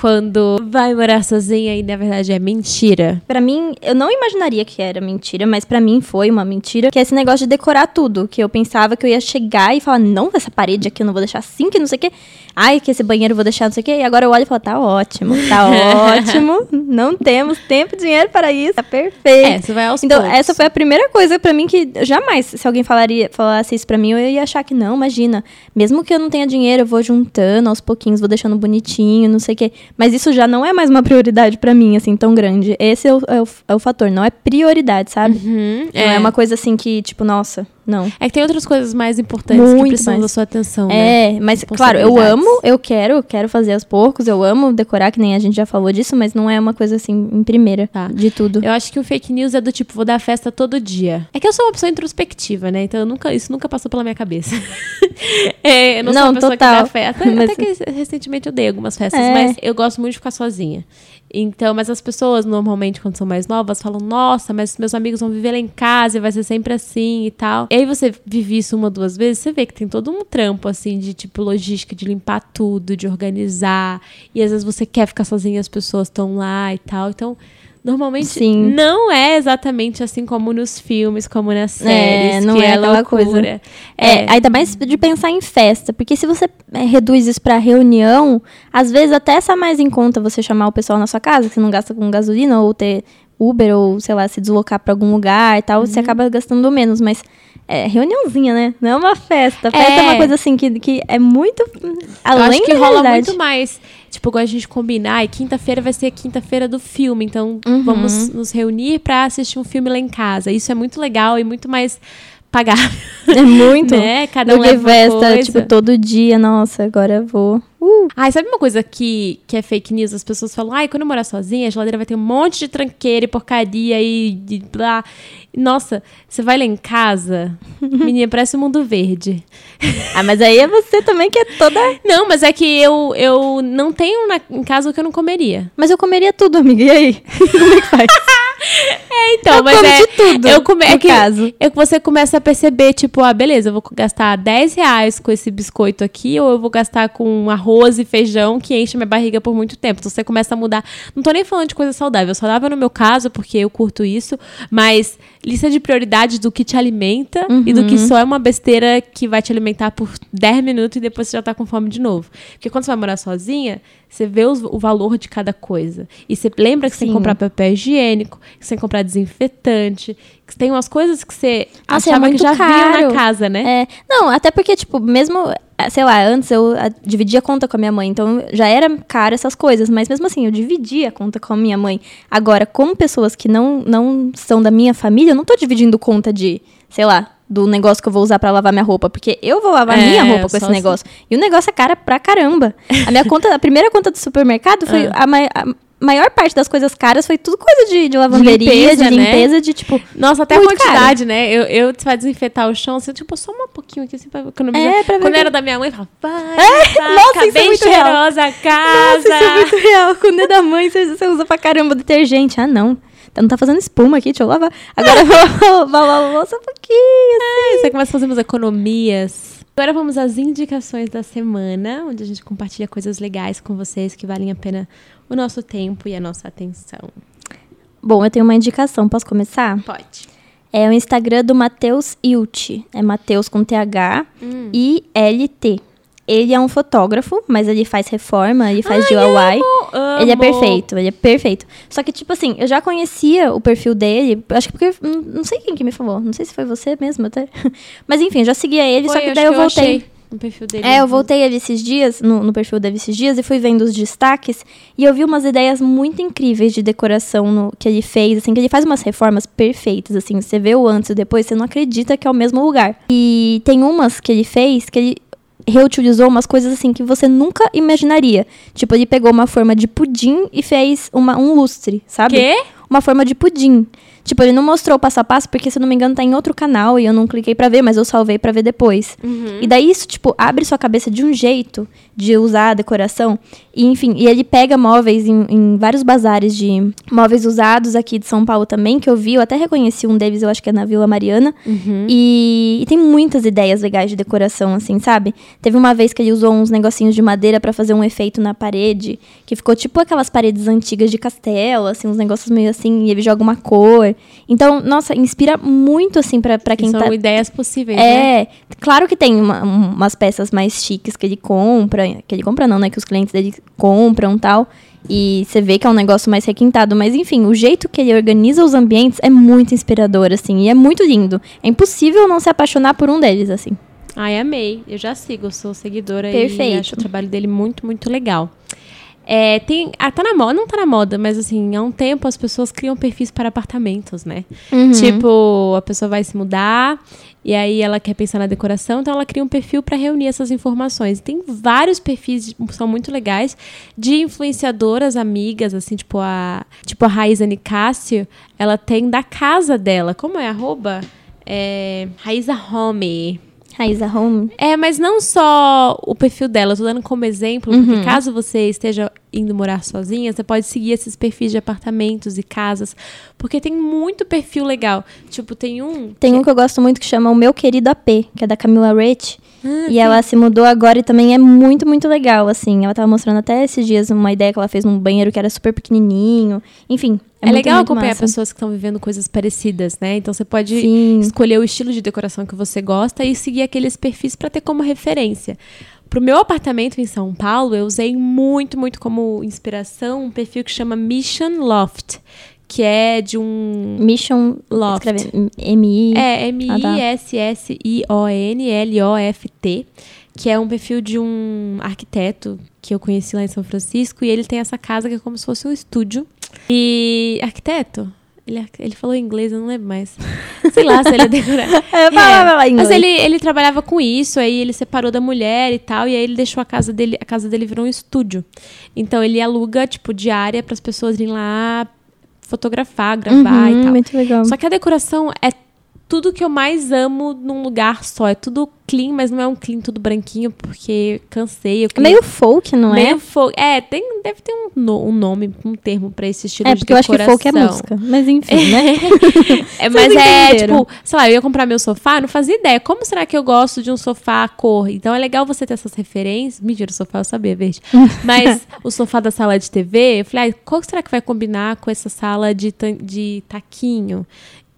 quando vai morar sozinha e na verdade é mentira? Pra mim, eu não imaginaria que era mentira, mas pra mim foi uma mentira. Que é esse negócio de decorar tudo. Que eu pensava que eu ia chegar e falar, não, essa parede aqui eu não vou deixar assim, que não sei o quê. Ai, que esse banheiro eu vou deixar não sei o quê. E agora eu olho e falo, tá ótimo, tá ótimo. Não temos tempo e dinheiro para isso. Tá perfeito. É, você vai aos Então, poucos. essa foi a primeira coisa pra mim que jamais, se alguém falaria, falasse isso pra mim, eu ia achar que não, imagina. Mesmo que eu não tenha dinheiro, eu vou juntando aos pouquinhos, vou deixando bonitinho, não sei o quê. Mas isso já não é mais uma prioridade pra mim, assim, tão grande. Esse é o, é o, é o fator, não é prioridade, sabe? Uhum, Não é. uma coisa assim que, tipo, nossa, não. É que tem outras coisas mais importantes que Muito precisam mais. da sua atenção, né? É, mas claro, eu amo, eu quero, quero fazer aos poucos, eu amo decorar, que nem a gente já falou disso, mas não é uma coisa assim em primeira Tá. de tudo. Eu acho que o fake news é do tipo, vou dar festa todo dia. É que eu sou uma pessoa introspectiva, né? Então eu nunca, isso nunca passou pela minha cabeça. É, eu não, sou Não, uma pessoa total. que dá festa. Até, Mas- até que recentemente eu dei algumas festas, É. mas eu gosto muito de ficar sozinha. Então, mas as pessoas, normalmente, quando são mais novas, falam, nossa, mas meus amigos vão viver lá em casa e vai ser sempre assim e tal. E aí você vive isso uma, duas vezes, você vê que tem todo um trampo, assim, de tipo logística, de limpar tudo, de organizar. E às vezes você quer ficar sozinha as pessoas estão lá e tal. Então, normalmente Sim. não é exatamente assim como nos filmes, como nas séries. não que é é aquela coisa. É, ainda mais de pensar em festa, porque se você é, reduz isso pra reunião, às vezes até sai mais em conta você chamar o pessoal na sua casa, que você não gasta com gasolina, ou ter Uber, ou sei lá, se deslocar pra algum lugar e tal, Uhum. você acaba gastando menos, mas é reuniãozinha, né? Não é uma festa. Festa é, É. uma coisa assim que, que é muito hum, Eu além acho que da rola realidade. muito mais. Tipo, igual a gente combinar, e quinta-feira vai ser a quinta-feira do filme, então Uhum. vamos nos reunir pra assistir um filme lá em casa. Isso é muito legal e muito mais pagável. É muito. né? Cada um leva festa, tipo, todo dia, nossa, agora eu vou. Uh, Ai, sabe uma coisa que, que é fake news? As pessoas falam, ai, quando eu morar sozinha, a geladeira vai ter um monte de tranqueira e porcaria e de blá. Nossa, você vai lá em casa, menina, parece um mundo verde. Ah, mas aí é você também que é toda. Não, mas é que eu, eu não tenho na- em casa o que eu não comeria. Mas eu comeria tudo, amiga. E aí? Como é que faz? É, então, Eu mas como é... de tudo, Eu come... é que, caso. É que você começa a perceber, tipo, ah, beleza, eu vou gastar 10 reais com esse biscoito aqui, ou eu vou gastar com arroz e feijão que enche minha barriga por muito tempo. Então você começa a mudar. Não tô nem falando de coisa saudável. Saudável no meu caso, porque eu curto isso, mas lista de prioridades do que te alimenta e do que Uhum. só é uma besteira que vai te alimentar por 10 minutos e depois você já tá com fome de novo. Porque quando você vai morar sozinha, você vê os- o valor de cada coisa. E você lembra que você tem que Sim. comprar papel higiênico, que você tem que comprar desinfetante, que tem umas coisas que você Nossa, é achava que muito já caro. na casa, né? É, não, até porque, tipo, mesmo, eh, sei lá, antes eu ah, dividia a conta com a minha mãe, então já era caro essas coisas, mas mesmo assim, eu dividia a conta com a minha mãe. Agora, como pessoas que não, não são da minha família, eu não tô dividindo conta de, sei lá, do negócio que eu vou usar pra lavar minha roupa, porque eu vou lavar É, minha roupa com esse assim. negócio. E o negócio é cara pra caramba. A minha conta, a primeira conta do supermercado foi Ah. a, mai- a maior parte das coisas caras foi tudo coisa de, de lavanderia, de limpeza, limpeza, né? de tipo. Nossa, até a quantidade, né? Eu, eu você vai desinfetar o chão, assim, tipo, só um pouquinho aqui, assim, pra economizar. É, pra ver Quando que- era da minha mãe, eu falava, vai, vai, nossa, fica isso é bem real. cheirosa a casa. Nossa, isso é muito real. Quando é da mãe, você, você usa pra caramba detergente. Ah, não. Não tá fazendo espuma aqui, deixa eu lavar. Agora eu vou lavar a louça um pouquinho. assim. Aí você começa a fazer umas economias. Agora vamos às indicações da semana, onde a gente compartilha coisas legais com vocês que valem a pena o nosso tempo e a nossa atenção. Bom, eu tenho uma indicação. Posso começar? Pode. É o Instagram do Matheus Ilt. É Matheus com TH e LT. Ele é um fotógrafo, mas ele faz reforma, ele faz DIY. Ele é Amo. perfeito, ele é perfeito. Só que, tipo assim, eu já conhecia o perfil dele, acho que porque. Não, não sei quem que me falou, não sei se foi você mesmo até. Mas enfim, já seguia ele, Foi, só que daí eu que voltei. achei no perfil dele. É, eu voltei ele esses dias, no, no perfil dele esses dias, e fui vendo os destaques, e eu vi umas ideias muito incríveis de decoração no, que ele fez, assim, que ele faz umas reformas perfeitas, assim, você vê o antes e o depois, você não acredita que é o mesmo lugar. E tem umas que ele fez que ele reutilizou umas coisas assim que você nunca imaginaria. Tipo, ele pegou uma forma de pudim e fez uma, um lustre, sabe? Quê? Uma forma de pudim. Tipo, ele não mostrou o passo a passo, porque, se eu não me engano, tá em outro canal e eu não cliquei pra ver, mas eu salvei pra ver depois. Uhum. E daí isso, tipo, abre sua cabeça de um jeito de usar a decoração. E, enfim, e ele pega móveis em, em vários bazares de móveis usados aqui de São Paulo também, que eu vi, eu até reconheci um deles, eu acho que é na Vila Mariana. Uhum. E, e tem muitas ideias legais de decoração, assim, sabe? Teve uma vez que ele usou uns negocinhos de madeira pra fazer um efeito na parede, que ficou tipo aquelas paredes antigas de castelo, assim, uns negócios meio assim, e ele joga uma cor. Então, nossa, inspira muito, assim, pra, pra quem São tá. ideias possíveis, né? É, claro que tem uma- um- umas peças mais chiques que ele compra, que ele compra não, né, que os clientes dele compram tal, e você vê que é um negócio mais requintado, mas enfim, o jeito que ele organiza os ambientes é muito inspirador, assim, e é muito lindo. É impossível não se apaixonar por um deles, assim. Ai, amei. Eu já sigo, sou seguidora e Perfeito. acho o trabalho dele muito, muito legal. É, tem, ah, tá na moda, não tá na moda, mas assim, há um tempo as pessoas criam perfis para apartamentos, né? Uhum. Tipo, a pessoa vai se mudar e aí ela quer pensar na decoração, então ela cria um perfil para reunir essas informações. Tem vários perfis, são muito legais, de influenciadoras, amigas, assim, tipo a, tipo a Raíza Nicásio, ela tem da casa dela. Como é? Arroba? É, Raíza Home. Raíza Home. É, mas não só o perfil dela, eu tô dando como exemplo, Uhum. porque caso você esteja indo morar sozinha, você pode seguir esses perfis de apartamentos e casas, porque tem muito perfil legal. Tipo, tem um. Tem um que eu gosto muito que chama O Meu Querido AP, que é da Camila Rich. Ah, e ela se mudou agora e também é muito, muito legal, assim. Ela tava mostrando até esses dias uma ideia que ela fez num banheiro que era super pequenininho. Enfim, É, é, muito, legal muito acompanhar massa. pessoas que estão vivendo coisas parecidas, né? Então você pode Sim. escolher o estilo de decoração que você gosta e seguir aqueles perfis para ter como referência. Pro meu apartamento em São Paulo, eu usei muito, muito como inspiração um perfil que chama Mission Loft, que é de um Mission Loft. M-I. É. M-I-S-S-I-O-N-L-O-F-T, que é um perfil de um arquiteto que eu conheci lá em São Francisco, e ele tem essa casa que é como se fosse um estúdio. E arquiteto? Ele, ele falou inglês, eu não lembro mais. Sei lá se ele é decorado. É, fala, fala inglês. Mas ele, ele trabalhava com isso, aí ele separou da mulher e tal, e aí ele deixou a casa dele, a casa dele virou um estúdio. Então ele aluga, tipo, diária para as pessoas irem lá fotografar, gravar e Uhum, tal. Muito legal. Só que a decoração é tudo que eu mais amo num lugar só. É tudo clean, mas não é um clean tudo branquinho, porque cansei. É queria- meio folk, não meio é? folk. É, tem, deve ter um, no- um nome, um termo pra esse estilo É, de porque eu acho que folk é decoração. música. Mas enfim, né? É, mas é, tipo, sei lá, eu ia comprar meu sofá, não fazia ideia. Como será que eu gosto de um sofá cor? Então é legal você ter essas referências. Mentira, o sofá eu sabia, verde. Mas o sofá da sala de TV, eu falei, ah, qual será que vai combinar com essa sala de, de taquinho?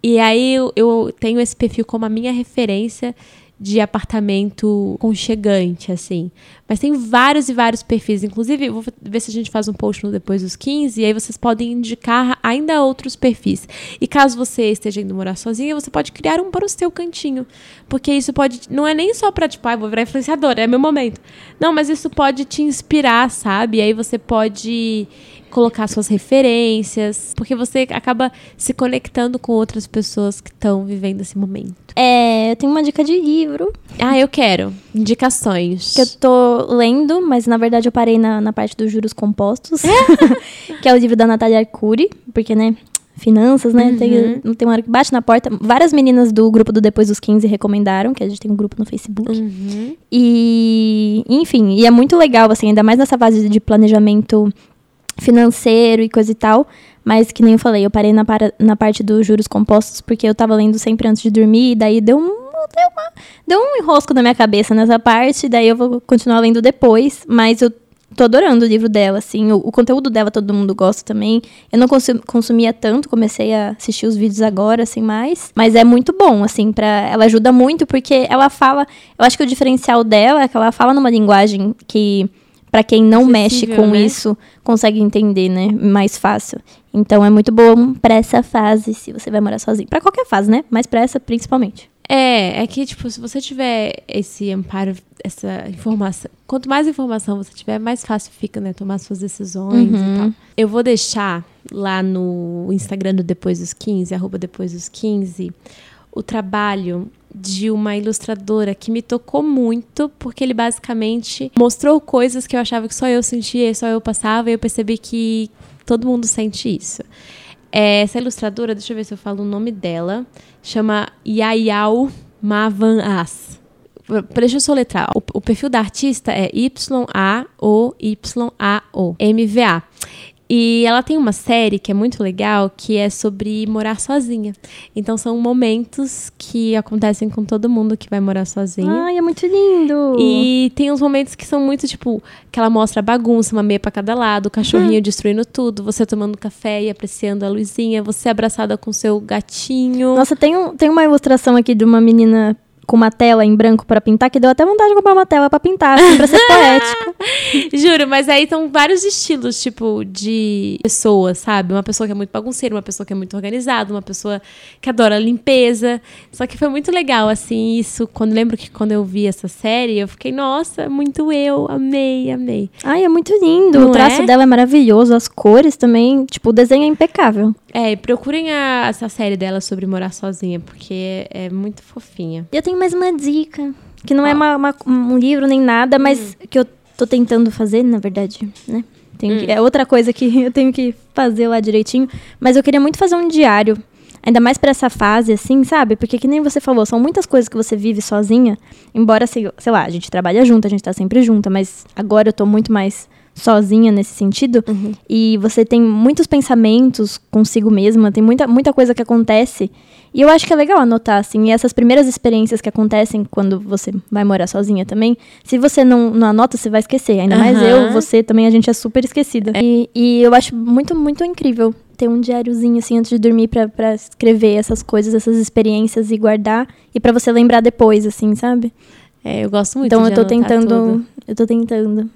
E aí eu, tenho esse perfil como a minha referência de apartamento conchegante, assim. Mas tem vários e vários perfis. Inclusive, vou ver se a gente faz um post no Depois dos 15, e aí vocês podem indicar ainda outros perfis. E caso você esteja indo morar sozinha, você pode criar um para o seu cantinho. Porque isso pode. Não é nem só pra, tipo, ah, vou virar influenciadora, é meu momento. Não, mas isso pode te inspirar, sabe? E aí você pode colocar suas referências, porque você acaba se conectando com outras pessoas que estão vivendo esse momento. É, eu tenho uma dica de livro Ah, eu quero. Indicações. que eu tô lendo, mas na verdade eu parei na, na parte dos juros compostos, que é o livro da Natália Arcuri, porque, né, finanças, né, Uhum. tem, tem uma hora que bate na porta. Várias meninas do grupo do Depois dos 15 recomendaram, que a gente tem um grupo no Facebook. Uhum. E, enfim, e é muito legal, assim, ainda mais nessa fase de planejamento financeiro e coisa e tal. Mas que nem eu falei, eu parei na, para- na parte dos juros compostos, porque eu tava lendo sempre antes de dormir, e daí deu um, deu, uma- deu um enrosco na minha cabeça nessa parte, daí eu vou continuar lendo depois, mas eu tô adorando o livro dela, assim, o, o conteúdo dela todo mundo gosta também. Eu não consu- consumia tanto, comecei a assistir os vídeos agora, assim, mais, mas é muito bom, assim, para ela ajuda muito, porque ela fala, eu acho que o diferencial dela é que ela fala numa linguagem que Pra quem não mexe com né? isso, consegue entender, né? Mais fácil. Então é muito bom pra essa fase, se você vai morar sozinho. Pra qualquer fase, né? Mas pra essa principalmente. É, é que, tipo, se você tiver esse amparo, essa informação. Quanto mais informação você tiver, mais fácil fica, né? Tomar suas decisões e tal. Eu vou deixar lá no Instagram do Depois dos 15, arroba Depois dos 15, o trabalho de uma ilustradora que me tocou muito, porque ele basicamente mostrou coisas que eu achava que só eu sentia, só eu passava, e eu percebi que todo mundo sente isso. É, essa ilustradora, deixa eu ver se eu falo o nome dela, chama Yayao Mavan As. Deixa eu soletrar. O perfil da artista é Y-A-O-Y-A-O, M-V-A. E ela tem uma série que é muito legal, que é sobre morar sozinha. Então são momentos que acontecem com todo mundo que vai morar sozinho. Ai, é muito lindo! E tem uns momentos que são muito, tipo, que ela mostra a bagunça, uma meia pra cada lado, o cachorrinho destruindo tudo, você tomando café e apreciando a luzinha, você abraçada com seu gatinho. Nossa, tem, um, tem uma ilustração aqui de uma menina com uma tela em branco pra pintar, que deu até vontade de comprar uma tela pra pintar, assim, pra ser poética. Juro, mas aí são vários estilos, tipo, de pessoas, sabe? Uma pessoa que é muito bagunceira, uma pessoa que é muito organizada, uma pessoa que adora limpeza. Só que foi muito legal, assim, isso. Quando lembro que quando eu vi essa série, eu fiquei, nossa, muito eu, amei, amei. Ai, é muito lindo. Não o traço é? dela é maravilhoso, as cores também. Tipo, o desenho é impecável. É, procurem a- essa série dela sobre morar sozinha, porque é, é muito fofinha. Eu tenho mais uma dica, que não é uma- uma- um livro nem nada, mas que eu tô tentando fazer, na verdade, né? Tenho que- é outra coisa que eu tenho que fazer lá direitinho. Mas eu queria muito fazer um diário. Ainda mais pra essa fase, assim, sabe? Porque que nem você falou, são muitas coisas que você vive sozinha. Embora, sei, sei lá, a gente trabalha junto, a gente tá sempre junta, mas agora eu tô muito mais sozinha nesse sentido. E você tem muitos pensamentos consigo mesma, tem muita, muita coisa que acontece. E eu acho que é legal anotar, assim, e essas primeiras experiências que acontecem quando você vai morar sozinha também, se você não, não anota, você vai esquecer. Ainda mais Aham. eu, você também, a gente é super esquecida. E, e eu acho muito, muito incrível ter um diáriozinho, assim, antes de dormir pra, pra escrever essas coisas, essas experiências e guardar. E pra você lembrar depois, assim, sabe? É, eu gosto muito então de eu tô tentando. tudo. Eu tô tentando.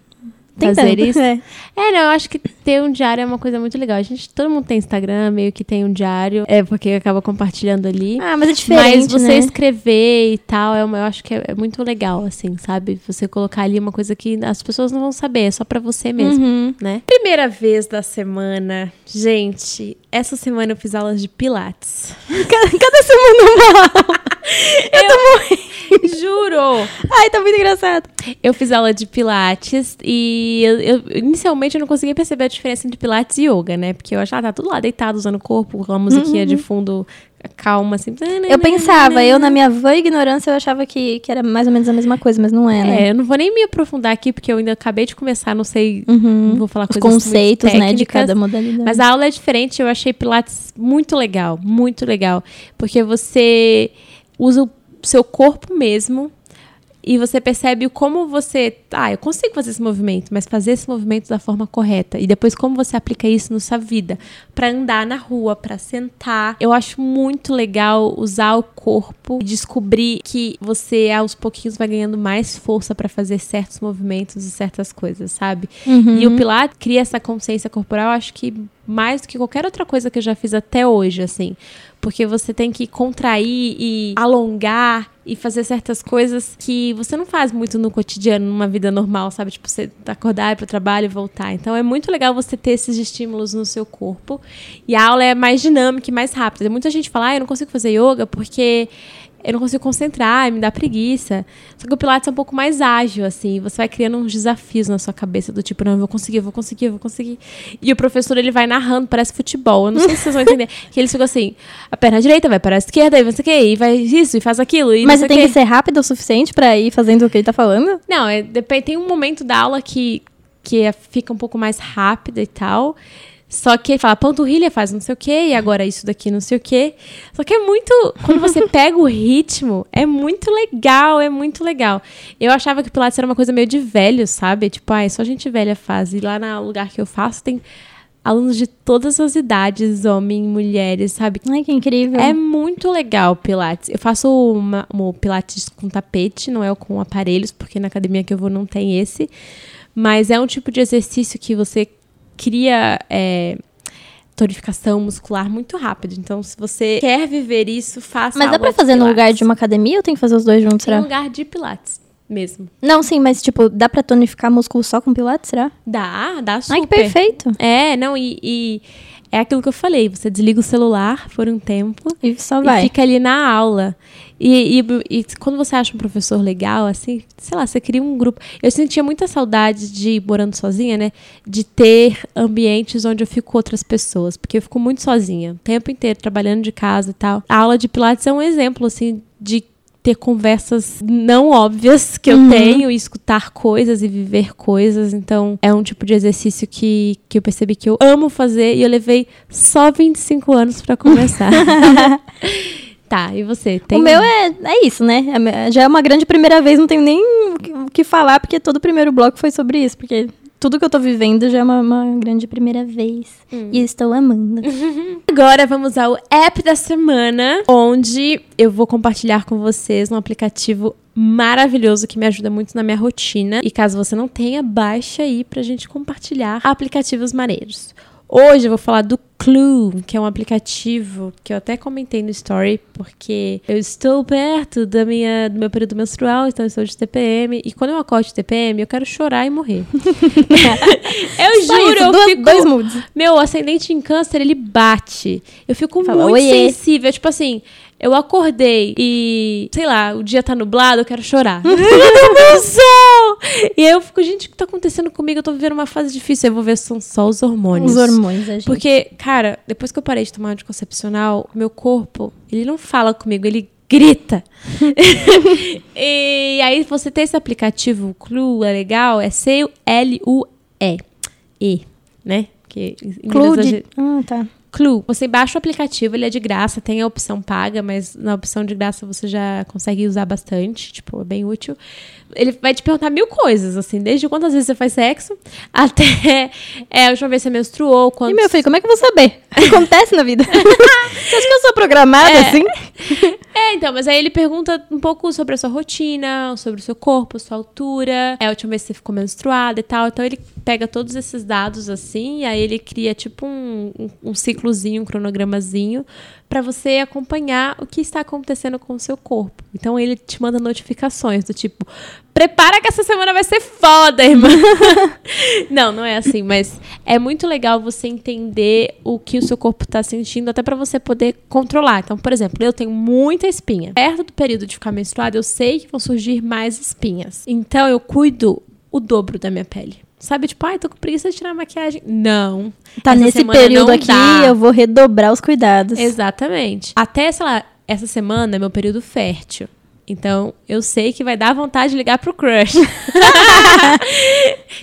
Fazer Tentando, isso? é. É, não, eu acho que ter um diário é uma coisa muito legal. A gente, todo mundo tem Instagram, meio que tem um diário, é porque acaba compartilhando ali. Ah, mas é diferente, Mas você né? escrever e tal, é uma- eu acho que é, é muito legal, assim, sabe? Você colocar ali uma coisa que as pessoas não vão saber, é só pra você mesmo, Uhum. né? Primeira vez da semana, gente, essa semana eu fiz aulas de pilates. Cada, cada semana uma. Juro! Ai, tá muito engraçado. Eu fiz aula de pilates e eu, eu- inicialmente eu não conseguia perceber a diferença entre pilates e yoga, né? Porque eu achava, ah, tá tudo lá deitado usando o corpo, com a musiquinha de fundo calma, assim. Eu pensava, eu na minha vã ignorância, eu achava que, que era mais ou menos a mesma coisa, mas não é, né? É, eu não vou nem me aprofundar aqui, porque eu ainda acabei de começar, não sei, Uhum. não vou falar Os coisas conceitos, né, de cada modalidade. Mas a aula é diferente, eu achei Pilates muito legal, muito legal. Porque você usa o seu corpo mesmo e você percebe como você. Ah, eu consigo fazer esse movimento, mas fazer esse movimento da forma correta. E depois como você aplica isso na sua vida. Pra andar na rua, pra sentar. Eu acho muito legal usar o corpo e descobrir que você aos pouquinhos vai ganhando mais força pra fazer certos movimentos e certas coisas, sabe? Uhum. E o Pilates cria essa consciência corporal, acho que mais do que qualquer outra coisa que eu já fiz até hoje, assim. Porque você tem que contrair e alongar e fazer certas coisas que você não faz muito no cotidiano, numa vida normal, sabe? Tipo, você acordar, ir pro trabalho e voltar. Então é muito legal você ter esses estímulos no seu corpo. E a aula é mais dinâmica e mais rápida. Muita gente fala, ah, eu não consigo fazer yoga porque eu não consigo concentrar, me dá preguiça. Só que o Pilates é um pouco mais ágil, assim. Você vai criando uns desafios na sua cabeça, do tipo, não, eu vou conseguir, eu vou conseguir, eu vou conseguir. E o professor, ele vai narrando, parece futebol. Eu não sei se vocês vão entender. Que ele fica assim, a perna direita vai para a esquerda, e não sei o quê, e vai isso, e faz aquilo, e Mas você tem que ser rápido o suficiente pra ir fazendo o que ele tá falando? Não, é, tem um momento da aula que, que é- fica um pouco mais rápida e tal. Só que ele fala, panturrilha faz não sei o quê, e agora isso daqui não sei o quê. Só que é muito. Quando você pega o ritmo, é muito legal, é muito legal. Eu achava que Pilates era uma coisa meio de velho, sabe? Tipo, ah, só gente velha faz. E lá no lugar que eu faço tem alunos de todas as idades, homens, mulheres, sabe? Ai, que incrível. É muito legal o Pilates. Eu faço uma, um Pilates com tapete, não é o com aparelhos, porque na academia que eu vou não tem esse. Mas é um tipo de exercício que você cria é, tonificação muscular muito rápido. Então, se você quer viver isso, faça Mas dá pra fazer no lugar de uma academia ou tem que fazer os dois juntos, um será? lugar de Pilates mesmo. Não, sim, mas tipo, dá pra tonificar músculo só com pilates, será? Dá, dá super. Ai, que perfeito. É, não, e, e é aquilo que eu falei. Você desliga o celular por um tempo E só e vai. fica ali na aula. E, e- e quando você acha um professor legal, assim, sei lá, você cria um grupo. Eu sentia muita saudade de, morando sozinha, né? De ter ambientes onde eu fico com outras pessoas. Porque eu fico muito sozinha, o tempo inteiro, trabalhando de casa e tal. A aula de Pilates é um exemplo, assim, de ter conversas não óbvias que eu Uhum. tenho e escutar coisas e viver coisas. Então, é um tipo de exercício que, que eu percebi que eu amo fazer e eu levei só 25 anos pra começar. tá, e você? Tem O meu é, é isso, né? É- Já é uma grande primeira vez, não tenho nem o que- o que falar, porque todo o primeiro bloco foi sobre isso. Porque tudo que eu tô vivendo já é uma, uma grande primeira vez. Hum. E estou amando. Agora vamos ao app da semana, onde eu vou compartilhar com vocês um aplicativo maravilhoso que me ajuda muito na minha rotina. E caso você não tenha, baixa aí pra gente compartilhar aplicativos maneiros. Hoje eu vou falar do Clue, que é um aplicativo que eu até comentei no story, porque eu estou perto da minha, do meu período menstrual, então eu estou de TPM, e quando eu acordo de TPM, eu quero chorar e morrer. eu Só juro, isso, eu duas- fico... dois moods. Meu ascendente em câncer, ele bate. Eu fico Fala, muito "Oiê". sensível. Tipo assim, eu acordei e, sei lá, o dia tá nublado, eu quero chorar. Céu! E aí eu fico, gente, o que tá acontecendo comigo? Eu tô vivendo uma fase difícil. Eu vou ver se são só os hormônios. Os hormônios, a gente. Porque, cara, depois que eu parei de tomar anticoncepcional, meu corpo, ele não fala comigo, ele grita. e aí você tem esse aplicativo, o Clue, é legal, é C-L-U-E. E, né? Clue de... gente- Ah, tá. Clue. Você baixa o aplicativo, ele é de graça, tem a opção paga, mas na opção de graça você já consegue usar bastante, tipo, é bem útil. Ele vai te perguntar mil coisas, assim, desde quantas vezes você faz sexo até é, a última vez que você menstruou, E quantos... meu filho, como é que eu vou saber? O que acontece na vida? Você acha que eu sou programada É. assim? É, então, mas aí ele pergunta um pouco sobre a sua rotina, sobre o seu corpo, sua altura, é a última vez que você ficou menstruada e tal. Então ele pega todos esses dados assim, e aí ele cria tipo um, um, um ciclozinho, um cronogramazinho, pra você acompanhar o que está acontecendo com o seu corpo. Então ele te manda notificações do tipo, prepara que essa semana vai ser foda, irmã. não, não é assim, mas é muito legal você entender o que o seu corpo tá sentindo, até pra você poder controlar. Então, por exemplo, eu tenho muita espinha. Perto do período de ficar menstruada, eu sei que vão surgir mais espinhas. Então, eu cuido o dobro da minha pele. Sabe, tipo, ai, tô com preguiça de tirar a maquiagem. Não. Tá Essa nesse período aqui, dá. eu vou redobrar os cuidados. Exatamente. Até, sei lá, essa semana é meu período fértil. Então, eu sei que vai dar vontade de ligar pro crush.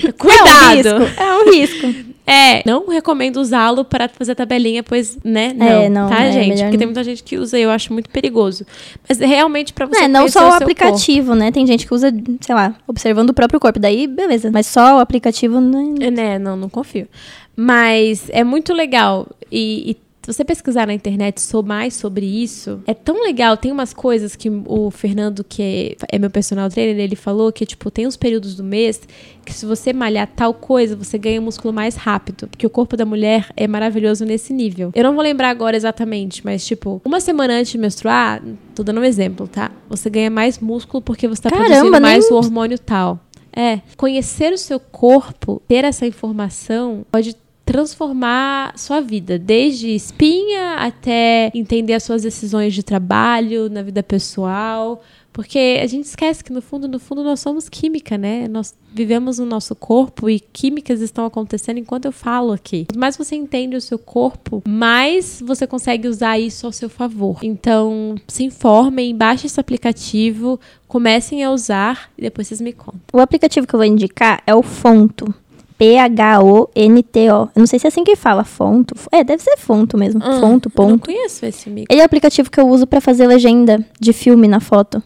É um Cuidado! risco. É um risco. É, não recomendo usá-lo para fazer tabelinha, pois, né? Não, É, não, tá, é gente? Porque tem muita gente que usa e eu acho muito perigoso. Mas realmente pra você É, não só o seu aplicativo, né? Tem gente que usa, sei lá, observando o próprio corpo. Daí, beleza. Mas só o aplicativo, né? corpo. É, Né, não, não confio. Mas é muito legal. E, e se você pesquisar na internet so- mais sobre isso, é tão legal. Tem umas coisas que o Fernando, que é, é meu personal trainer, ele falou que, tipo, tem uns períodos do mês que se você malhar tal coisa, você ganha músculo mais rápido. Porque o corpo da mulher é maravilhoso nesse nível. Eu não vou lembrar agora exatamente, mas, tipo, uma semana antes de menstruar, tô dando um exemplo, tá? Você ganha mais músculo porque você tá Caramba, produzindo mais nem- o hormônio tal. É, conhecer o seu corpo, ter essa informação, pode transformar sua vida, desde espinha até entender as suas decisões de trabalho, na vida pessoal, porque a gente esquece que no fundo, no fundo nós somos química, né? Nós vivemos no nosso corpo e químicas estão acontecendo enquanto eu falo aqui. Quanto mais você entende o seu corpo, mais você consegue usar isso ao seu favor. Então, se informem, baixem esse aplicativo, comecem a usar e depois vocês me contam. O aplicativo que eu vou indicar é o Fonto. P-H-O-N-T-O. Eu não sei se é assim que fala, Fonto. É, deve ser Fonto mesmo. Ah, Fonto, Eu não ponto. conheço esse amigo. Ele é o aplicativo que eu uso pra fazer legenda de filme na foto.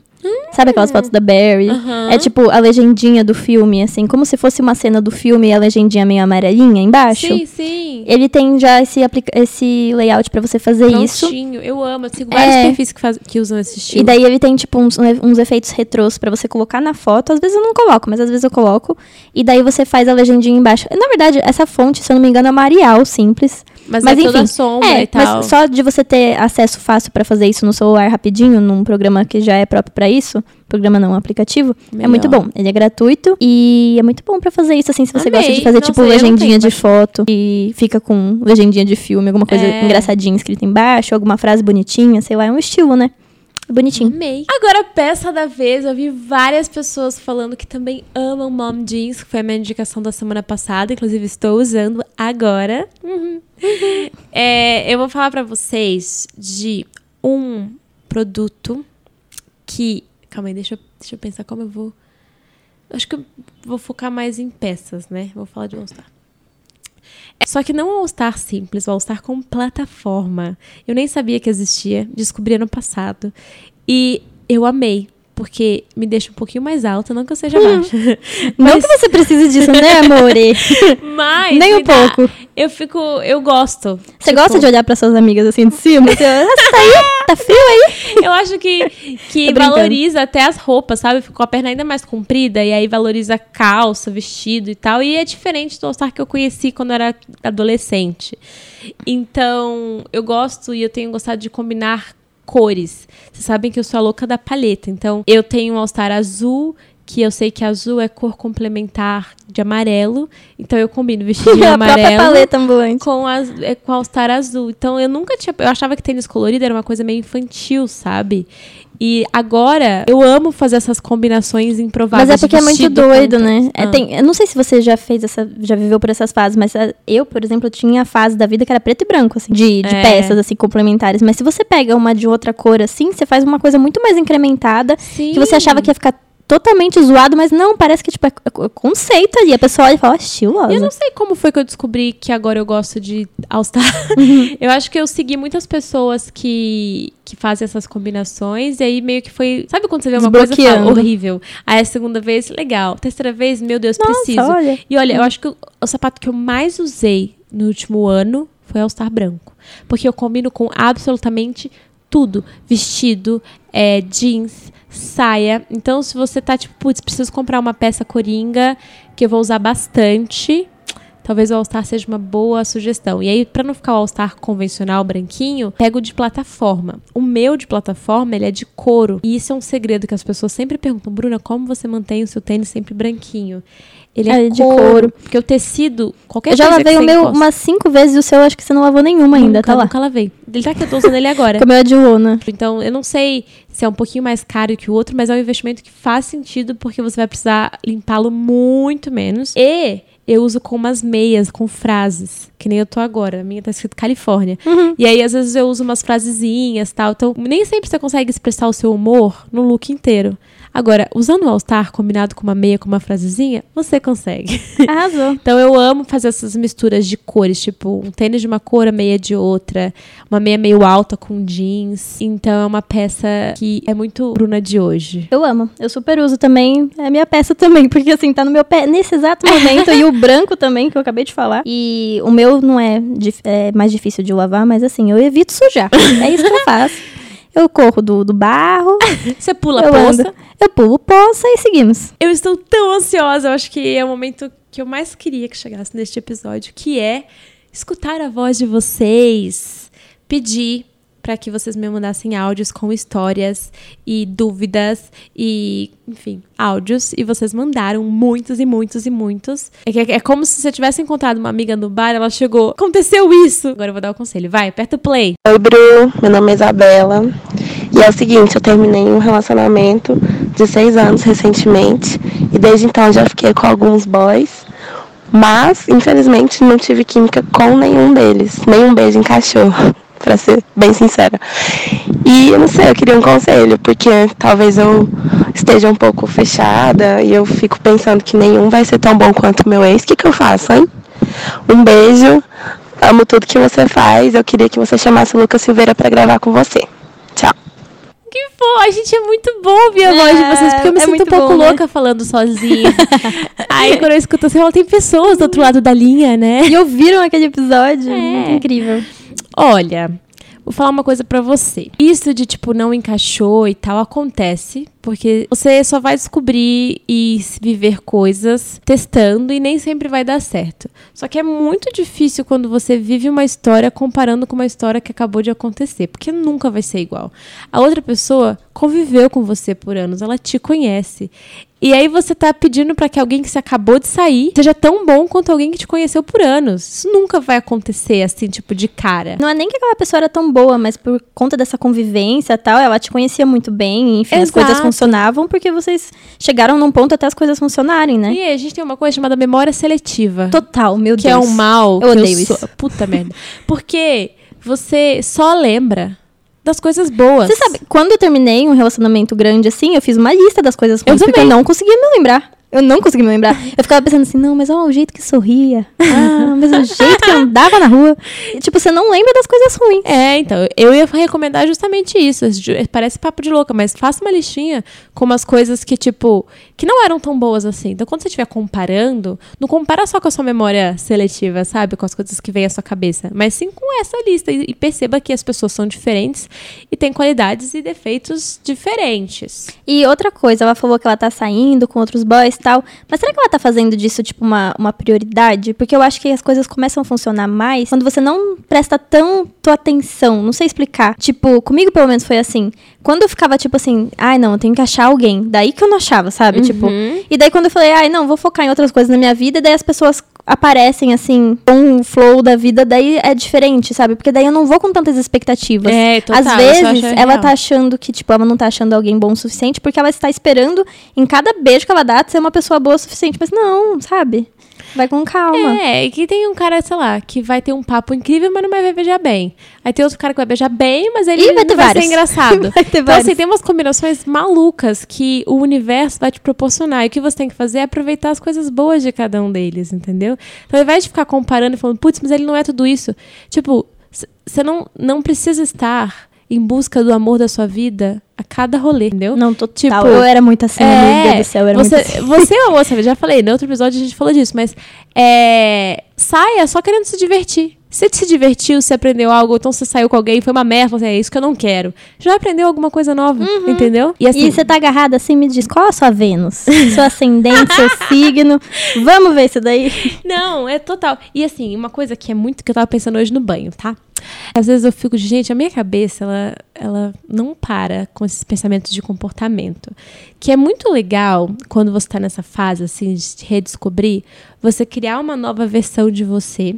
Sabe aquelas fotos da Barry? Aham. É tipo a legendinha do filme, assim, como se fosse uma cena do filme e a legendinha meio amarelinha embaixo. Sim, sim. Ele tem já esse, esse layout pra você fazer isso. Prontinho. Eu amo. Eu sigo vários É. perfis que, faz- que usam esse estilo. E daí ele tem, tipo, uns, uns efeitos retrôs pra você colocar na foto. Às vezes eu não coloco, mas às vezes eu coloco. E daí você faz a legendinha embaixo. Na verdade, essa fonte, se eu não me engano, é uma Arial simples. Mas, mas é toda enfim, sombra É, e tal. mas só de você ter acesso fácil pra fazer isso no celular rapidinho, num programa que já é próprio pra isso, programa não, um aplicativo, é Melhor. muito bom. Ele é gratuito e é muito bom pra fazer isso, assim, se você Amei. gosta de fazer, Nossa, tipo, legendinha de foto e fica com legendinha de filme, alguma coisa É. engraçadinha escrita embaixo, alguma frase bonitinha, sei lá, é um estilo, né? É bonitinho. Amei. Agora, peça da vez, eu vi várias pessoas falando que também amam Mom Jeans, que foi a minha indicação da semana passada. Inclusive, estou usando agora. Uhum. É, eu vou falar pra vocês de um produto que. Calma aí, deixa eu, deixa eu pensar como eu vou. Acho que eu vou focar mais em peças, né? Vou falar de All Star. Só que não o All Star simples, o All Star com plataforma. Eu nem sabia que existia, descobri ano passado. E eu amei, porque me deixa um pouquinho mais alta, não que eu seja baixa. Não Mas, que você precise disso, né, amore? mas Nem um dá- pouco. eu fico, eu gosto. Você Tipo, gosta de olhar para suas amigas assim de cima? Você, ah, você tá aí? Tá frio aí? Eu acho que, que valoriza até as roupas, sabe? Ficou a perna ainda mais comprida e aí valoriza calça, vestido e tal. E é diferente do All-Star que eu conheci quando eu era adolescente. Então, eu gosto e eu tenho gostado de combinar cores. Vocês sabem que eu sou a louca da paleta. Então, eu tenho um All-Star azul, que eu sei que azul é cor complementar de amarelo. Então, eu combino vestidinho a amarelo paleta ambulante. com, as, é, com All-Star azul. Então eu nunca tinha. Eu achava que tênis colorido era uma coisa meio infantil, sabe? E agora eu amo fazer essas combinações improváveis. Mas é porque é muito doido, com- né? É, Ah. tem- eu não sei se você já fez essa, já viveu por essas fases, mas ah, eu, por exemplo, tinha a fase da vida que era preto e branco, assim, de, de É. peças, assim, complementares. Mas se você pega uma de outra cor, assim, você faz uma coisa muito mais incrementada, Sim. que você achava que ia ficar totalmente zoado, mas não, parece que, tipo, é é conceito ali. A pessoa olha e fala, "Ah, estilosa. Eu não sei como foi que eu descobri que agora eu gosto de All-Star. Uhum. eu acho que eu segui muitas pessoas que, que fazem essas combinações. E aí meio que foi. Sabe quando você vê uma coisa fala, horrível? Aí a segunda vez, legal. Terceira vez, meu Deus, Nossa, preciso. olha. E olha, eu acho que o, o sapato que eu mais usei no último ano foi All-Star branco. Porque eu combino com absolutamente tudo. Vestido, é, jeans, saia. Então, se você tá tipo, putz, preciso comprar uma peça coringa que eu vou usar bastante. Talvez o All-Star seja uma boa sugestão. E aí, pra não ficar o All-Star convencional, branquinho, pego de plataforma. O meu de plataforma, ele é de couro. E isso é um segredo que as pessoas sempre perguntam. Bruna, como você mantém o seu tênis sempre branquinho? Ele é, É de couro, couro. Porque o tecido, qualquer Eu já coisa que lavei o meu umas cinco vezes e o seu acho que você não lavou nenhuma ainda, nunca, tá lá. Nunca lavei. Ele tá que eu tô usando ele agora. Porque o meu é de lona. Então, eu não sei se é um pouquinho mais caro que o outro, mas é um investimento que faz sentido porque você vai precisar limpá-lo muito menos. E eu uso com umas meias, com frases, que nem eu tô agora. A minha tá escrito Califórnia. E aí, às vezes, eu uso umas frasezinhas tal. Então, nem sempre você consegue expressar o seu humor no look inteiro. Agora, usando o All-Star combinado com uma meia, com uma frasezinha, você consegue. Arrasou. Então eu amo fazer essas misturas de cores, tipo um tênis de uma cor, a meia de outra, uma meia meio alta com jeans. Então é uma peça que é muito Bruna de hoje. Eu amo. Eu super uso também. É minha peça também, porque assim, tá no meu pé nesse exato momento. e o branco também, que eu acabei de falar. E o meu não é, é mais difícil de lavar, mas assim, eu evito sujar. É isso que eu faço. Eu corro do, do barro, Você pula eu a poça. ando, eu pulo poça e seguimos. Eu estou tão ansiosa, eu acho que é o momento que eu mais queria que chegasse neste episódio, que é escutar a voz de vocês, pedir para que vocês me mandassem áudios com histórias e dúvidas e, enfim, áudios. E vocês mandaram muitos e muitos e muitos. É, que- é como se você tivesse encontrado uma amiga no bar, ela chegou, aconteceu isso. Agora eu vou dar o conselho. Vai, aperta o play. Oi, Bru. Meu nome é Isabela. E é o seguinte, eu terminei um relacionamento de seis anos recentemente. E desde então já fiquei com alguns boys. Mas, infelizmente, não tive química com nenhum deles. Nenhum beijo encaixou, pra ser bem sincera. E eu não sei, eu queria um conselho, porque talvez eu esteja um pouco fechada e eu fico pensando que nenhum vai ser tão bom quanto o meu ex. O que, que eu faço, hein? Um beijo. Amo tudo que você faz. Eu queria que você chamasse o Lucas Silveira pra gravar com você. Que bom, a gente é muito bom ouvir a voz de vocês, porque eu me É sinto um pouco bom, né? louca falando sozinha. Aí quando eu escuto assim, tem pessoas do outro lado da linha, né? E ouviram aquele episódio? É. Incrível. Olha, vou falar uma coisa pra você. Isso de tipo não encaixou e tal acontece porque você só vai descobrir e se viver coisas testando e nem sempre vai dar certo. Só que é muito difícil quando você vive uma história comparando com uma história que acabou de acontecer, porque nunca vai ser igual. A outra pessoa conviveu com você por anos, ela te conhece. E aí você tá pedindo pra que alguém que você acabou de sair seja tão bom quanto alguém que te conheceu por anos. Isso nunca vai acontecer assim, tipo, de cara. Não é nem que aquela pessoa era tão boa, mas por conta dessa convivência e tal, ela te conhecia muito bem, enfim, as Exato. coisas funcionavam porque vocês chegaram num ponto até as coisas funcionarem, né? E a gente tem uma coisa chamada memória seletiva. Total, meu que Deus. é um mal. Eu que odeio sou- isso. Puta merda. Porque você só lembra das coisas boas. Você sabe, quando eu terminei um relacionamento grande assim, eu fiz uma lista das coisas ruins, porque eu também. não conseguia me lembrar. Eu não consegui me lembrar. Eu ficava pensando assim, não, mas ó, o jeito que sorria. Ah, mas o jeito que andava na rua. E, tipo, você não lembra das coisas ruins. É, então, eu ia recomendar justamente isso. Parece papo de louca, mas faça uma listinha com umas coisas que, tipo, que não eram tão boas assim. Então, quando você estiver comparando, não compara só com a sua memória seletiva, sabe? Com as coisas que vêm à sua cabeça, mas sim com essa lista. E, e perceba que as pessoas são diferentes e têm qualidades e defeitos diferentes. E outra coisa, ela falou que ela tá saindo com outros boys e tal. Mas será que ela tá fazendo disso, tipo, uma, uma prioridade? Porque eu acho que as coisas começam a funcionar mais quando você não presta tanto atenção. Não sei explicar. Tipo, comigo pelo menos foi assim. Quando eu ficava, tipo assim, ai não, eu tenho que achar alguém. Daí que eu não achava, sabe? Tipo, uhum. Tipo. E daí quando eu falei, ai não, vou focar em outras coisas na minha vida, daí as pessoas aparecem assim, com o flow da vida, daí é diferente, sabe? Porque daí eu não vou com tantas expectativas. É, total, Às vezes, ela real. tá achando que, tipo, ela não tá achando alguém bom o suficiente, porque ela está esperando em cada beijo que ela dá ser uma pessoa boa o suficiente. Mas não, sabe? Vai com calma. É, e que tem um cara, sei lá, que vai ter um papo incrível, mas não vai beijar bem. Aí tem outro cara que vai beijar bem, mas ele vai, vai ser engraçado. vai ter então, vários. assim, tem umas combinações malucas que o universo vai te proporcionar. E o que você tem que fazer é aproveitar as coisas boas de cada um deles, entendeu? Então, ao invés de ficar comparando e falando, putz, mas ele não é tudo isso. Tipo, você não, não precisa estar em busca do amor da sua vida a cada rolê, entendeu? Não, total. Tipo, eu era muito assim, é, meu Deus do céu, eu era você, muito assim. Você é uma moça, já falei, no outro episódio a gente falou disso, mas é, saia só querendo se divertir. Se se divertiu, se aprendeu algo, então você saiu com alguém, foi uma merda, você, é isso que eu não quero. Já aprendeu alguma coisa nova, uhum. entendeu? E, assim, e você tá agarrada assim, me diz, qual a sua Vênus? Sua ascendente, seu signo. Vamos ver isso daí? Não, é total. E assim, uma coisa que é muito que eu tava pensando hoje no banho, tá? Às vezes eu fico, gente, a minha cabeça, ela, ela não para com esses pensamentos de comportamento. Que é muito legal quando você está nessa fase, assim, de redescobrir, você criar uma nova versão de você.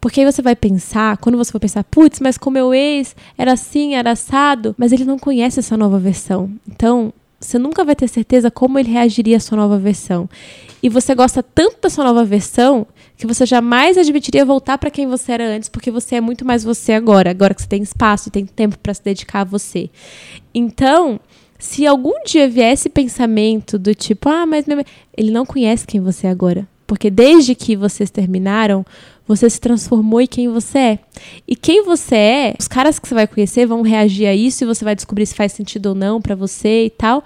Porque aí você vai pensar, quando você for pensar, putz, mas com meu ex era assim, era assado, mas ele não conhece essa nova versão. Então, você nunca vai ter certeza como ele reagiria à sua nova versão. E você gosta tanto da sua nova versão que você jamais admitiria voltar para quem você era antes, porque você é muito mais você agora, agora que você tem espaço e tem tempo para se dedicar a você. Então, se algum dia vier esse pensamento do tipo, ah, mas ele não conhece quem você é agora, porque desde que vocês terminaram, você se transformou em quem você é. E quem você é, os caras que você vai conhecer vão reagir a isso e você vai descobrir se faz sentido ou não para você e tal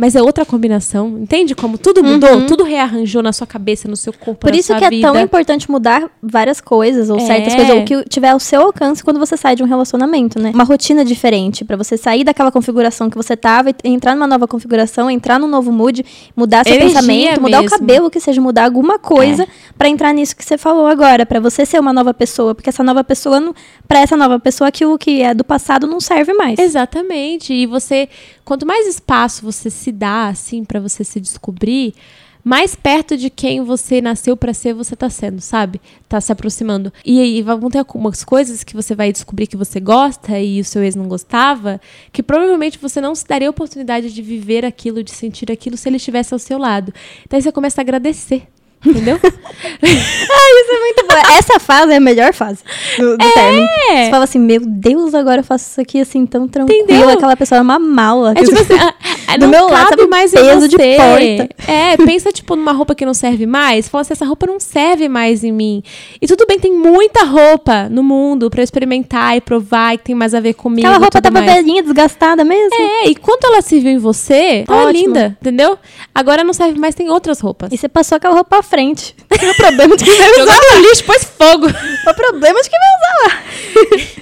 mas é outra combinação. Entende como tudo mudou? Uhum. Tudo rearranjou na sua cabeça, no seu corpo, Por isso que vida. é tão importante mudar várias coisas, ou é. certas coisas, ou que tiver ao seu alcance quando você sai de um relacionamento, né? Uma rotina diferente, para você sair daquela configuração que você tava e entrar numa nova configuração, entrar num novo mood, mudar seu Energia pensamento, mudar mesmo. o cabelo, que seja mudar alguma coisa é. para entrar nisso que você falou agora, para você ser uma nova pessoa, porque essa nova pessoa, para essa nova pessoa, aquilo que é do passado não serve mais. Exatamente. E você, quanto mais espaço você se dá, assim, para você se descobrir, mais perto de quem você nasceu para ser você tá sendo, sabe? Tá se aproximando. E aí vão ter algumas coisas que você vai descobrir que você gosta e o seu ex não gostava, que provavelmente você não se daria a oportunidade de viver aquilo, de sentir aquilo se ele estivesse ao seu lado. Então você começa a agradecer Entendeu? ah, isso é muito bom. Essa fase é a melhor fase do, do é. término. Você fala assim, meu Deus, agora eu faço isso aqui assim tão tranquilo. Entendeu? Aquela pessoa é uma mala. É tipo assim, a, do meu lado, sabe mais peso de porta. É, pensa tipo numa roupa que não serve mais. Fala assim, essa roupa não serve mais em mim. E tudo bem, tem muita roupa no mundo para experimentar e provar e que tem mais a ver comigo. Aquela roupa tava mais. velhinha, desgastada mesmo. É, e quanto ela serviu em você, tá linda, entendeu? Agora não serve mais, tem outras roupas. E você passou aquela roupa frente. o problema de quem vai usar lá. no lixo, pôs fogo. o problema de quem vai usar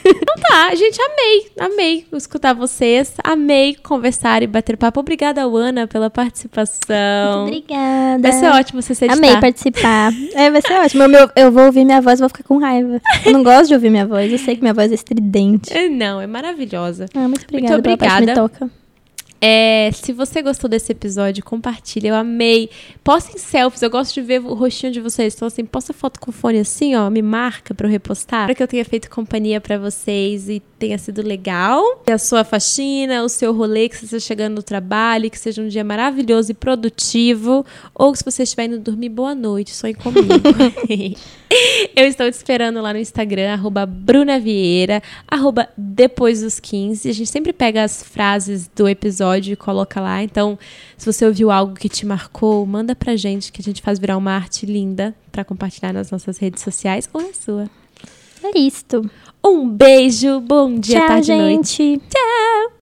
então tá, gente, amei. Amei escutar vocês. Amei conversar e bater papo. Obrigada, Ana, pela participação. Muito obrigada. Vai ser ótimo você editar. Amei participar. É, vai ser ótimo. Eu, eu vou ouvir minha voz e vou ficar com raiva. Eu não gosto de ouvir minha voz. Eu sei que minha voz é estridente. É, não, é maravilhosa. Ah, muito obrigada. Muito obrigada. me toca. É, se você gostou desse episódio, compartilha. Eu amei. Postem selfies. Eu gosto de ver o rostinho de vocês. Então, assim, posta foto com fone assim, ó. Me marca pra eu repostar. Pra que eu tenha feito companhia para vocês e tenha sido legal. E a sua faxina, o seu rolê, que você esteja chegando no trabalho, que seja um dia maravilhoso e produtivo. Ou se você estiver indo dormir, boa noite. Sonhe comigo. eu estou te esperando lá no Instagram, arroba Bruna Vieira, arroba depois dos 15. A gente sempre pega as frases do episódio e coloca lá. Então, se você ouviu algo que te marcou, manda pra gente que a gente faz virar uma arte linda pra compartilhar nas nossas redes sociais ou na sua. É isto. Um beijo, bom dia, Tchau, tarde e noite. gente. Tchau!